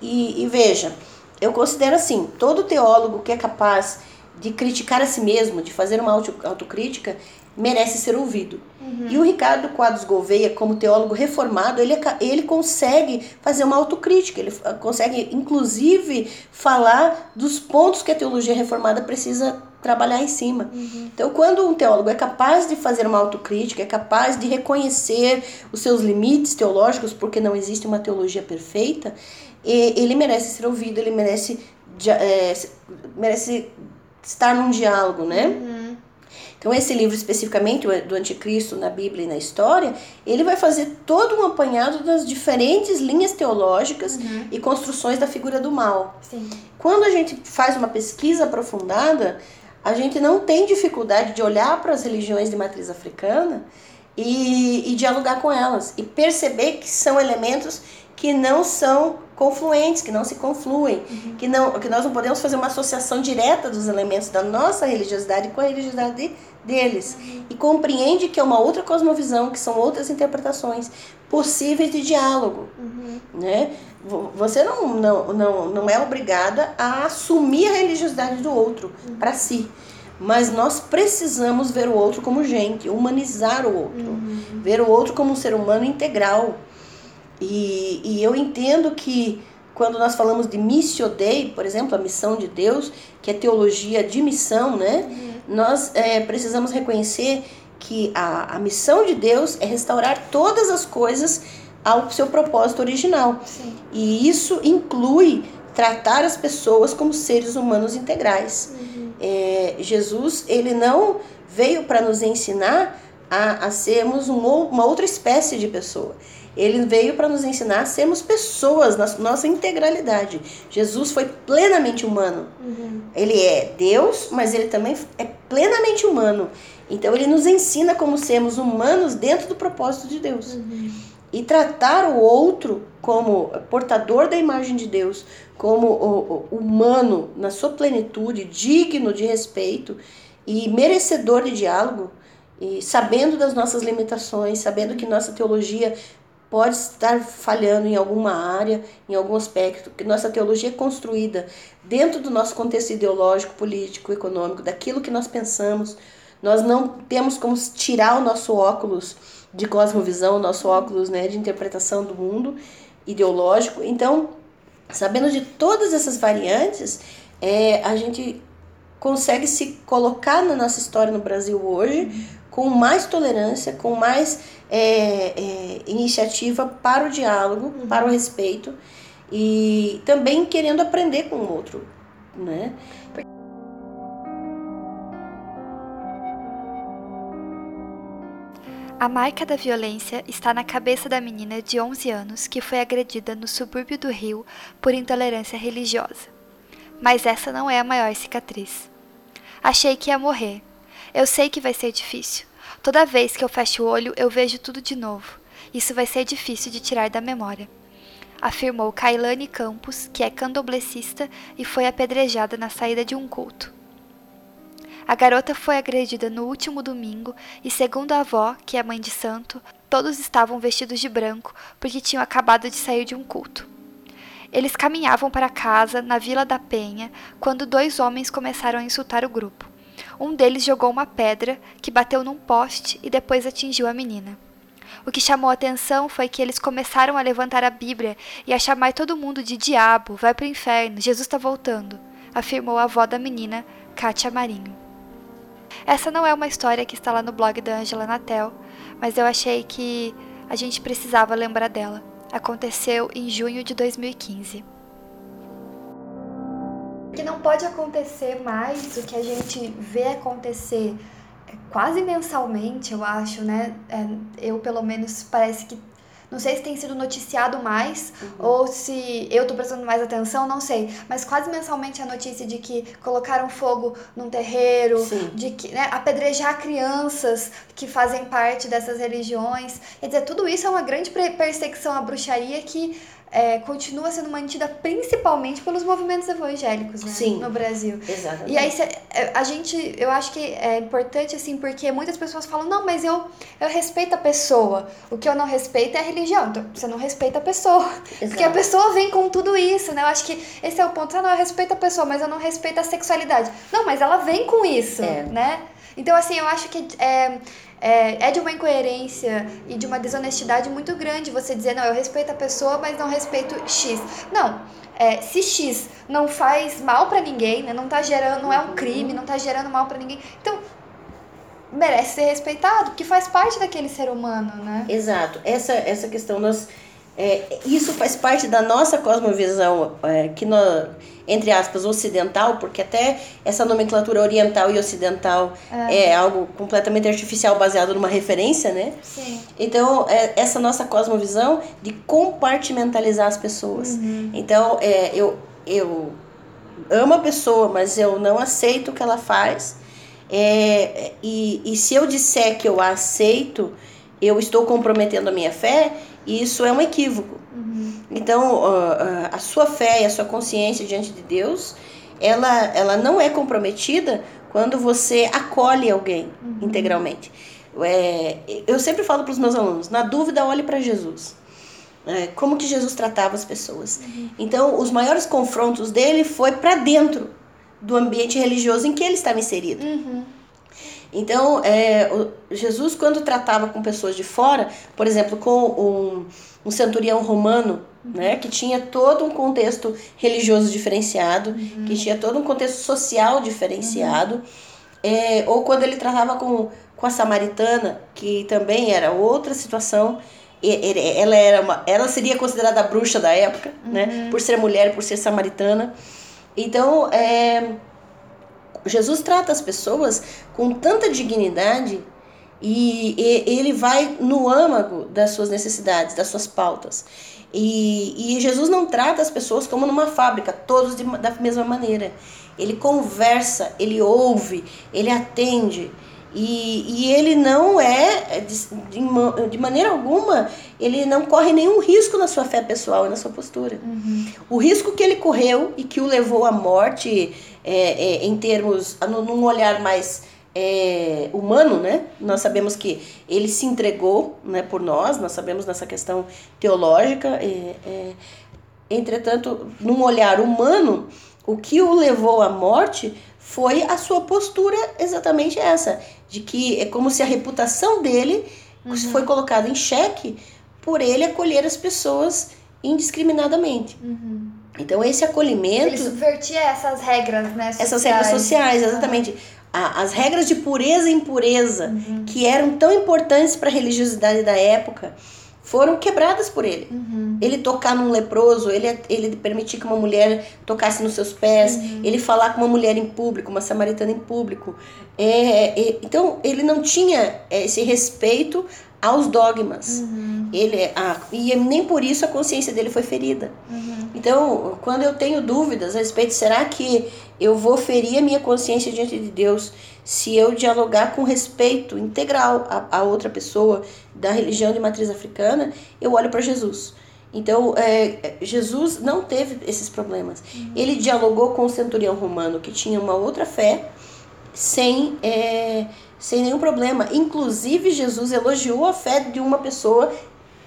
E, e veja, eu considero assim, todo teólogo que é capaz de criticar a si mesmo, de fazer uma autocrítica, merece ser ouvido. Uhum. E o Ricardo Quadros Gouveia, como teólogo reformado, ele, ele consegue fazer uma autocrítica, ele consegue, inclusive, falar dos pontos que a teologia reformada precisa trabalhar em cima. Uhum. Então, quando um teólogo é capaz de fazer uma autocrítica, é capaz de reconhecer os seus limites teológicos, porque não existe uma teologia perfeita, ele merece ser ouvido, ele merece, é, merece estar num diálogo, né? Uhum. Então, esse livro especificamente, do Anticristo na Bíblia e na História, ele vai fazer todo um apanhado das diferentes linhas teológicas uhum. e construções da figura do mal. Sim. Quando a gente faz uma pesquisa aprofundada, a gente não tem dificuldade de olhar para as religiões de matriz africana e, e dialogar com elas e perceber que são elementos que não são confluentes, que não se confluem, uhum. que, não, que nós não podemos fazer uma associação direta dos elementos da nossa religiosidade com a religiosidade deles. Uhum. E compreende que é uma outra cosmovisão, que são outras interpretações possíveis de diálogo. Uhum. Né? Você não, não, não, não é obrigada a assumir a religiosidade do outro uhum. para si. Mas nós precisamos ver o outro como gente, humanizar o outro, uhum. ver o outro como um ser humano integral e, e eu entendo que quando nós falamos de missio dei, por exemplo, a missão de Deus, que é teologia de missão, né? Uhum. Nós é, precisamos reconhecer que a, a missão de Deus é restaurar todas as coisas ao seu propósito original. Sim. E isso inclui tratar as pessoas como seres humanos integrais. Uhum. É, Jesus, ele não veio para nos ensinar a, a sermos um, uma outra espécie de pessoa. Ele veio para nos ensinar a sermos pessoas na nossa integralidade. Jesus foi plenamente humano. Uhum. Ele é Deus, mas ele também é plenamente humano. Então ele nos ensina como sermos humanos dentro do propósito de Deus. Uhum. E tratar o outro como portador da imagem de Deus, como o, o humano na sua plenitude, digno de respeito e merecedor de diálogo, e sabendo das nossas limitações, sabendo que nossa teologia pode estar falhando em alguma área, em algum aspecto, que nossa teologia é construída dentro do nosso contexto ideológico, político, econômico, daquilo que nós pensamos. Nós não temos como tirar o nosso óculos de cosmovisão, o nosso óculos né, de interpretação do mundo ideológico. Então, sabendo de todas essas variantes, é, a gente consegue se colocar na nossa história no Brasil hoje com mais tolerância, com mais é, é, iniciativa para o diálogo, uhum. para o respeito e também querendo aprender com o outro, né? A marca da violência está na cabeça da menina de 11 anos que foi agredida no subúrbio do Rio por intolerância religiosa. Mas essa não é a maior cicatriz. Achei que ia morrer. Eu sei que vai ser difícil. Toda vez que eu fecho o olho, eu vejo tudo de novo. Isso vai ser difícil de tirar da memória. Afirmou Kailane Campos, que é candomblessista e foi apedrejada na saída de um culto. A garota foi agredida no último domingo e, segundo a avó, que é mãe de santo, todos estavam vestidos de branco porque tinham acabado de sair de um culto. Eles caminhavam para casa, na Vila da Penha, quando dois homens começaram a insultar o grupo. Um deles jogou uma pedra que bateu num poste e depois atingiu a menina. O que chamou a atenção foi que eles começaram a levantar a Bíblia e a chamar todo mundo de diabo, vai para o inferno, Jesus está voltando, afirmou a avó da menina, Kátia Marinho. Essa não é uma história que está lá no blog da Angela Natel, mas eu achei que a gente precisava lembrar dela. Aconteceu em junho de 2015. Que não pode acontecer mais o que a gente vê acontecer quase mensalmente, eu acho, né? É, eu, pelo menos, parece que não sei se tem sido noticiado mais uhum. ou se eu tô prestando mais atenção, não sei. Mas quase mensalmente a notícia de que colocaram fogo num terreiro, Sim. de que né, apedrejar crianças que fazem parte dessas religiões. Quer dizer, tudo isso é uma grande perseguição à bruxaria que é, continua sendo mantida principalmente pelos movimentos evangélicos né, Sim, no Brasil. Exatamente. E aí é, a gente, eu acho que é importante assim, porque muitas pessoas falam, não, mas eu, eu respeito a pessoa. O que eu não respeito é a religião. Então, você não respeita a pessoa. Exato. Porque a pessoa vem com tudo isso, né? Eu acho que esse é o ponto. Ah, não, eu respeito a pessoa, mas eu não respeito a sexualidade. Não, mas ela vem com isso, é. né? Então, assim, eu acho que é, é, é de uma incoerência e de uma desonestidade muito grande você dizer, não, eu respeito a pessoa, mas não respeito X. Não. É, se X não faz mal para ninguém, né, não tá gerando, não é um crime, não tá gerando mal para ninguém, então merece ser respeitado, porque faz parte daquele ser humano, né? Exato. Essa essa questão nós é, isso faz parte da nossa cosmovisão, é, que nós, entre aspas, ocidental, porque até essa nomenclatura oriental e ocidental é, é algo completamente artificial, baseado numa referência, né? Sim. Então, é, essa nossa cosmovisão de compartimentalizar as pessoas. Uhum. Então, é, eu, eu amo a pessoa, mas eu não aceito o que ela faz. É, e, e se eu disser que eu a aceito, eu estou comprometendo a minha fé e isso é um equívoco. Uhum. Então, a sua fé e a sua consciência diante de Deus, ela, ela não é comprometida quando você acolhe alguém uhum. integralmente. É, eu sempre falo para os meus alunos, na dúvida, olhe para Jesus. É, como que Jesus tratava as pessoas. Uhum. Então, os maiores confrontos dele foi para dentro do ambiente religioso em que ele estava inserido. Uhum. Então, é, Jesus, quando tratava com pessoas de fora, por exemplo, com um, um centurião romano, né, que tinha todo um contexto religioso diferenciado, uhum. que tinha todo um contexto social diferenciado, uhum. é, ou quando ele tratava com, com a samaritana, que também era outra situação, ela era uma, ela seria considerada a bruxa da época, né, uhum. por ser mulher, por ser samaritana. Então, é, Jesus trata as pessoas com tanta dignidade e, e, ele vai no âmago das suas necessidades, das suas pautas. E, e Jesus não trata as pessoas como numa fábrica, todos de, da mesma maneira. Ele conversa, ele ouve, ele atende. E, e ele não é, de, de maneira alguma, ele não corre nenhum risco na sua fé pessoal e na sua postura. Uhum. O risco que ele correu e que o levou à morte é, é, em termos, num olhar mais é, humano, né? Nós sabemos que ele se entregou né, por nós, nós sabemos nessa questão teológica. É, é, entretanto, num olhar humano, o que o levou à morte foi a sua postura exatamente essa, de que é como se a reputação dele uhum. foi colocada em xeque por ele acolher as pessoas indiscriminadamente. Uhum. Então esse acolhimento. Ele subvertia essas regras, né? Sociais. Essas regras sociais, exatamente. As regras de pureza e impureza, uhum. que eram tão importantes para a religiosidade da época, foram quebradas por ele. Uhum. Ele tocar num leproso, ele, ele permitir que uma mulher tocasse nos seus pés, uhum. ele falar com uma mulher em público, uma samaritana em público. É, é, então, ele não tinha esse respeito aos dogmas. Uhum. Ele, ah, e nem por isso a consciência dele foi ferida. Uhum. Então, quando eu tenho dúvidas a respeito, será que eu vou ferir a minha consciência diante de Deus se eu dialogar com respeito integral a, a outra pessoa da religião de matriz africana? Eu olho para Jesus. Então, é, Jesus não teve esses problemas. Uhum. Ele dialogou com o centurião romano que tinha uma outra fé sem, é, sem nenhum problema. Inclusive, Jesus elogiou a fé de uma pessoa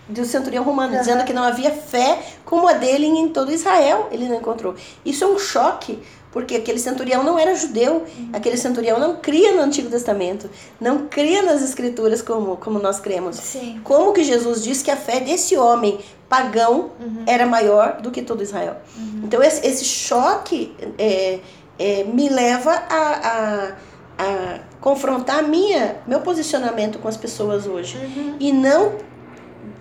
do centurião romano, uhum. dizendo que não havia fé como a dele em todo Israel, ele não encontrou. Isso é um choque, porque aquele centurião não era judeu, uhum. aquele centurião não cria no Antigo Testamento, não cria nas Escrituras como, como nós cremos. Sim. Como que Jesus diz que a fé desse homem pagão uhum. era maior do que todo Israel? Uhum. Então esse, esse choque é, é, me leva a, a, a confrontar minha, meu posicionamento com as pessoas hoje. Uhum. E não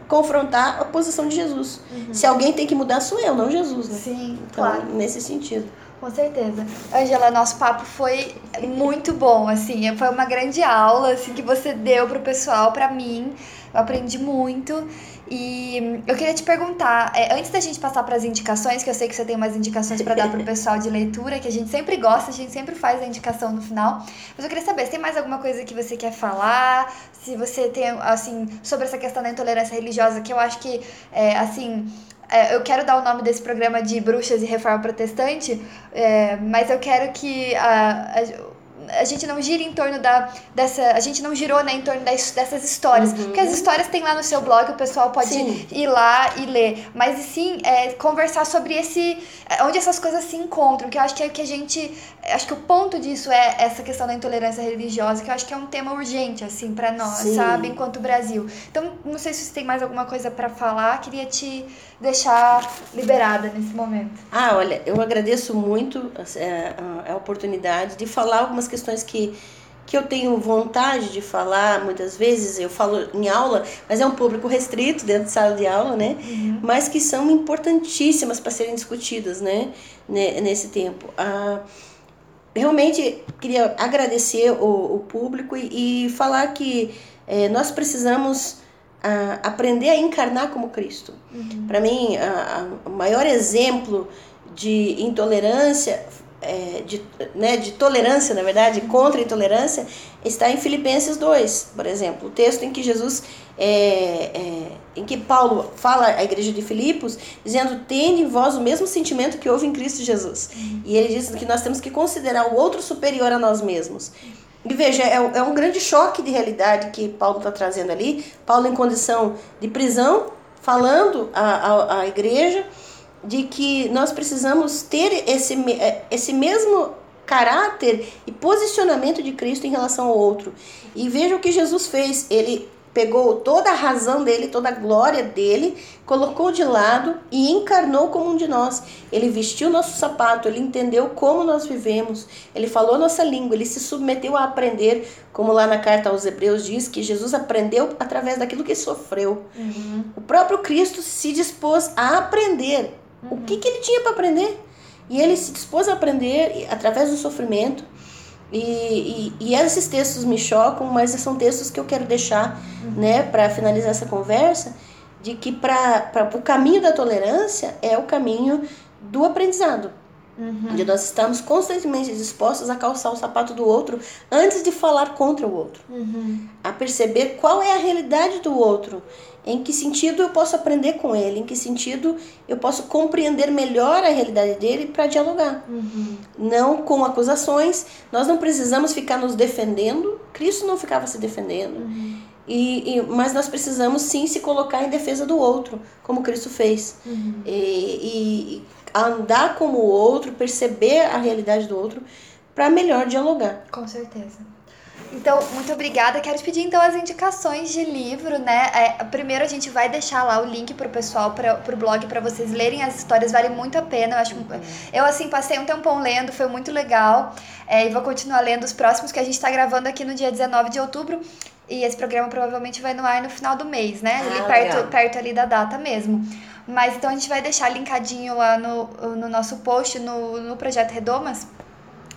confrontar a posição de Jesus. Uhum. Se alguém tem que mudar, sou eu, não Jesus. Né? Sim, então, claro. Nesse sentido. Com certeza. Angela, nosso papo foi muito bom, assim, foi uma grande aula, assim, que você deu pro pessoal, para mim, eu aprendi muito. E eu queria te perguntar, é, antes da gente passar para as indicações, que eu sei que você tem umas indicações para dar para o pessoal de leitura, que a gente sempre gosta, a gente sempre faz a indicação no final. Mas eu queria saber, se tem mais alguma coisa que você quer falar? Se você tem, assim, sobre essa questão da intolerância religiosa, que eu acho que, é, assim, é, eu quero dar o nome desse programa de Bruxas e Reforma Protestante, é, mas eu quero que a, a a gente não gira em torno da dessa a gente não girou né, em torno das, dessas histórias uhum. porque as histórias tem lá no seu blog o pessoal pode sim. ir lá e ler mas sim é, conversar sobre esse é, onde essas coisas se encontram que eu acho que é que a gente acho que o ponto disso é essa questão da intolerância religiosa que eu acho que é um tema urgente assim para nós sim. sabe enquanto Brasil então não sei se você tem mais alguma coisa para falar queria te deixar liberada nesse momento ah olha eu agradeço muito é, a, a oportunidade de falar algumas questões que, que eu tenho vontade de falar, muitas vezes eu falo em aula, mas é um público restrito dentro de sala de aula, né? Uhum. Mas que são importantíssimas para serem discutidas, né? Nesse tempo. Ah, realmente queria agradecer o, o público e, e, falar que é, nós precisamos ah, aprender a encarnar como Cristo. Uhum. Para mim, o maior exemplo de intolerância é, de, né, de tolerância, na verdade, contra a intolerância, está em Filipenses 2, por exemplo, o texto em que Jesus, é, é, em que Paulo fala à igreja de Filipos, dizendo, tende em vós o mesmo sentimento que houve em Cristo Jesus. E ele diz que nós temos que considerar o outro superior a nós mesmos. E veja, é, é um grande choque de realidade que Paulo está trazendo ali. Paulo em condição de prisão, falando à, à igreja, de que nós precisamos ter esse, é, esse mesmo caráter e posicionamento de Cristo em relação ao outro. E veja o que Jesus fez. Ele pegou toda a razão dele, toda a glória dele, colocou de lado e encarnou como um de nós. Ele vestiu nosso sapato, ele entendeu como nós vivemos, ele falou nossa língua, ele se submeteu a aprender, como lá na carta aos Hebreus diz que Jesus aprendeu através daquilo que sofreu. Uhum. O próprio Cristo se dispôs a aprender o que, que ele tinha para aprender? E ele se dispôs a aprender através do sofrimento. E, e, e, esses textos me chocam, mas são textos que eu quero deixar uhum. né, para finalizar essa conversa, de que para o caminho da tolerância é o caminho do aprendizado. Uhum. De nós estamos constantemente dispostos a calçar o sapato do outro antes de falar contra o outro. Uhum. A perceber qual é a realidade do outro em que sentido eu posso aprender com ele? Em que sentido eu posso compreender melhor a realidade dele para dialogar? Uhum. Não com acusações. Nós não precisamos ficar nos defendendo. Cristo não ficava se defendendo. E, e, mas nós precisamos sim se colocar em defesa do outro, como Cristo fez. Uhum. E, e andar como o outro, perceber a realidade do outro para melhor dialogar. Com certeza. Então, muito obrigada. Quero te pedir então as indicações de livro, né? É, primeiro a gente vai deixar lá o link pro pessoal, pra, pro blog, para vocês lerem as histórias, vale muito a pena. Eu, acho, eu assim, passei um tempão lendo, foi muito legal. É, e vou continuar lendo os próximos que a gente está gravando aqui no dia 19 de outubro. E esse programa provavelmente vai no ar no final do mês, né? Ah, ali perto, perto ali da data mesmo. Mas então a gente vai deixar linkadinho lá no, no nosso post no, no Projeto Redomas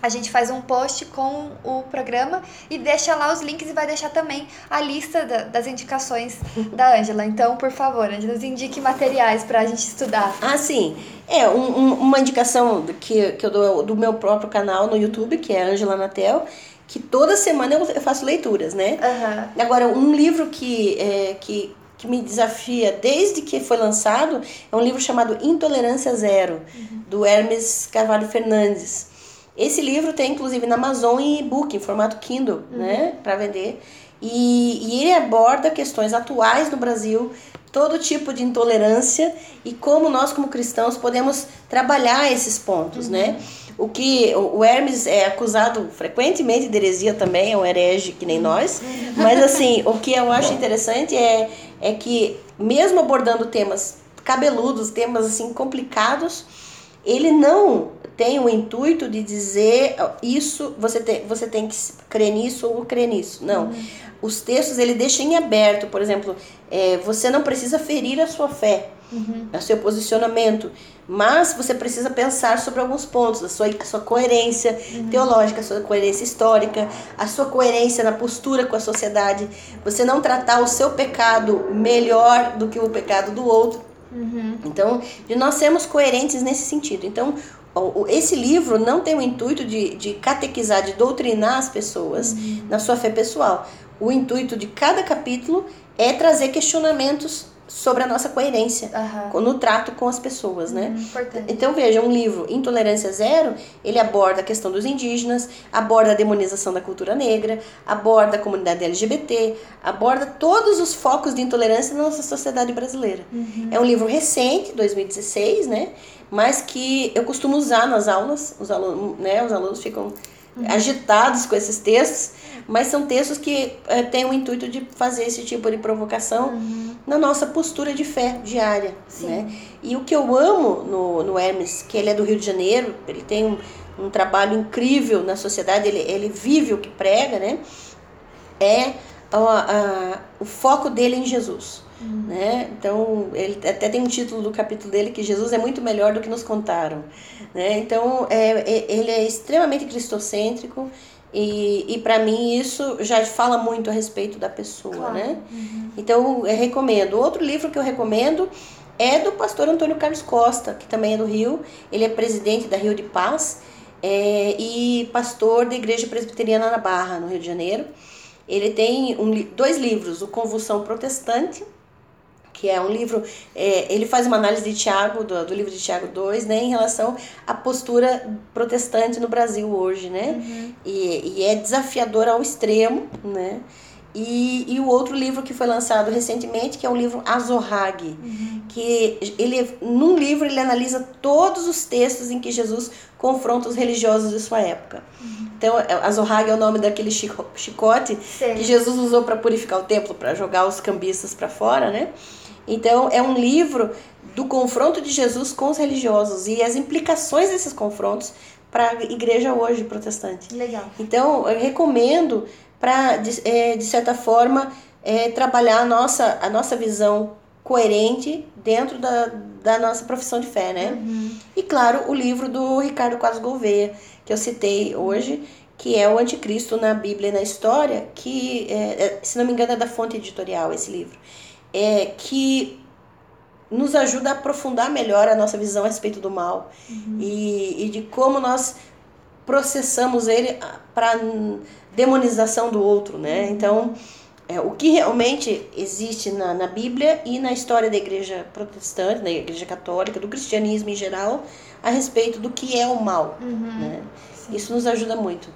a gente faz um post com o programa e deixa lá os links e vai deixar também a lista da, das indicações da Ângela. Então, por favor, Ângela, nos indique materiais para a gente estudar. Ah, sim. É, um, um, uma indicação que, que eu dou do meu próprio canal no YouTube, que é Ângela Natel, que toda semana eu, faço leituras, né? Uhum. Agora, um livro que, é, que, que me desafia desde que foi lançado é um livro chamado Intolerância Zero, uhum. do Hermes Carvalho Fernandes. Esse livro tem inclusive na Amazon em e-book, em formato Kindle, uhum. né, para vender. E, e ele aborda questões atuais no Brasil, todo tipo de intolerância e como nós como cristãos podemos trabalhar esses pontos, uhum. né? O que o Hermes é acusado frequentemente de heresia também, é um herege que nem nós. Mas assim, o que eu acho interessante é, é que mesmo abordando temas cabeludos, temas assim complicados, ele não tem o intuito de dizer isso, você tem, você tem que crer nisso ou crer nisso. Não. Uhum. Os textos ele deixa em aberto, por exemplo, é, você não precisa ferir a sua fé, uhum. o seu posicionamento, mas você precisa pensar sobre alguns pontos, a sua, a sua coerência uhum. teológica, a sua coerência histórica, a sua coerência na postura com a sociedade, você não tratar o seu pecado melhor do que o pecado do outro. Uhum. Então, de nós sermos coerentes nesse sentido. Então, esse livro não tem o intuito de, de catequizar, de doutrinar as pessoas uhum. na sua fé pessoal. O intuito de cada capítulo é trazer questionamentos sobre a nossa coerência uhum. no trato com as pessoas, né? Uhum, então veja, um livro Intolerância Zero, ele aborda a questão dos indígenas, aborda a demonização da cultura negra, aborda a comunidade LGBT, aborda todos os focos de intolerância na nossa sociedade brasileira. Uhum. É um livro recente, 2016, né? Mas que eu costumo usar nas aulas, os alunos, né? Os alunos ficam agitados com esses textos, mas são textos que é, têm o intuito de fazer esse tipo de provocação uhum. na nossa postura de fé diária. Né? E o que eu amo no, no Hermes, que ele é do Rio de Janeiro, ele tem um, um trabalho incrível na sociedade, ele, ele vive o que prega, né? é a, a, o foco dele em Jesus. Uhum. Né? Então, ele até tem um título do capítulo dele que Jesus é muito melhor do que nos contaram. Né? Então, é, ele é extremamente cristocêntrico e, e para mim isso já fala muito a respeito da pessoa. Claro. Né? Uhum. Então, eu recomendo. Outro livro que eu recomendo é do pastor Antônio Carlos Costa, que também é do Rio. Ele é presidente da Rio de Paz é, e pastor da Igreja Presbiteriana na Barra, no Rio de Janeiro. Ele tem um, dois livros, o Convulsão Protestante que é um livro, é, ele faz uma análise de Tiago, do, do, livro de Tiago 2, né, em relação à postura protestante no Brasil hoje, né, uhum. e, e é desafiador ao extremo, né, e, e o outro livro que foi lançado recentemente, que é o livro Azorrag, uhum. que ele, num livro ele analisa todos os textos em que Jesus confronta os religiosos de sua época. Uhum. Então, Azorrag é o nome daquele chicote Sim. que Jesus usou para purificar o templo, para jogar os cambistas para fora, né? Então, é um livro do confronto de Jesus com os religiosos e as implicações desses confrontos para a igreja hoje protestante. Legal. Então, eu recomendo para, de, é, de certa forma, é, trabalhar a nossa, a nossa visão coerente dentro da, da nossa profissão de fé, né? Uhum. E, claro, o livro do Ricardo Quadros Gouveia, que eu citei hoje, que é o Anticristo na Bíblia e na História, que, é, é se não me engano, é da fonte editorial esse livro é, que nos ajuda a aprofundar melhor a nossa visão a respeito do mal uhum. e, e de como nós processamos ele para demonização do outro, né? Uhum. Então, é, o que realmente existe na, na Bíblia e na história da Igreja Protestante, da Igreja Católica, do cristianismo em geral, a respeito do que é o mal, uhum. né? Isso nos ajuda muito.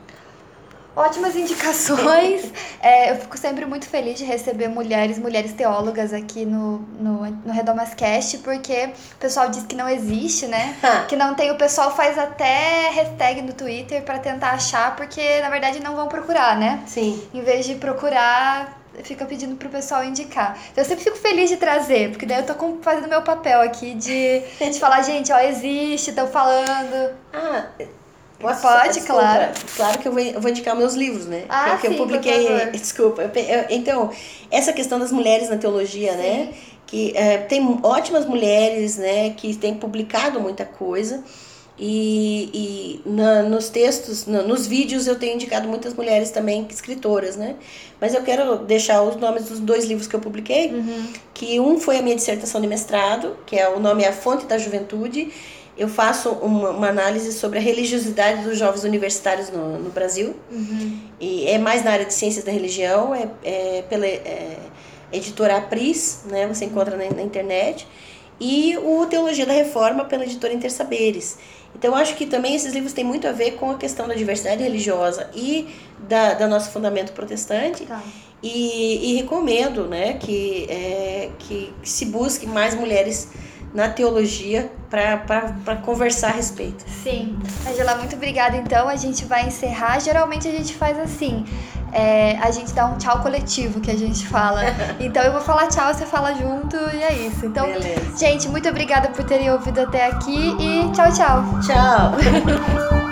Ótimas indicações. É, eu fico sempre muito feliz de receber mulheres, mulheres teólogas aqui no, no, no Redomascast, porque o pessoal diz que não existe, né? que não tem. O pessoal faz até hashtag no Twitter para tentar achar, porque na verdade não vão procurar, né? Sim. Em vez de procurar, fica pedindo pro pessoal indicar. Então eu sempre fico feliz de trazer, porque daí eu tô fazendo meu papel aqui de, de falar, gente, ó, existe, estão falando. Ah, Posso, Pode, desculpa, claro. Claro que eu vou, eu vou indicar meus livros, né? Ah, que sim, eu publiquei. Desculpa. Eu, eu, então, essa questão das mulheres na teologia, né? sim. né? Que é, tem ótimas mulheres, né? Que têm publicado muita coisa. E, e na, nos textos, na, nos vídeos, eu tenho indicado muitas mulheres também escritoras, né? Mas eu quero deixar os nomes dos dois livros que eu publiquei. Uhum. Que um foi a minha dissertação de mestrado, que é o nome é A Fonte da Juventude eu faço uma, uma, análise sobre a religiosidade dos jovens universitários no, no Brasil. Uhum. E é mais na área de ciências da religião, é, é pela é, editora Apris, né? Você encontra na, na, internet. E o Teologia da Reforma pela editora Intersaberes. Então, acho que também esses livros têm muito a ver com a questão da diversidade religiosa e da, da nosso fundamento protestante. Tá. E, e, recomendo né, que, é, que se busque mais mulheres na teologia para conversar a respeito. Sim. Angela, muito obrigada. Então, a gente vai encerrar. Geralmente a gente faz assim. É, a gente dá um tchau coletivo que a gente fala. Então eu vou falar tchau, você fala junto e é isso. Então, Beleza. gente, muito obrigada por terem ouvido até aqui e tchau, tchau. Tchau.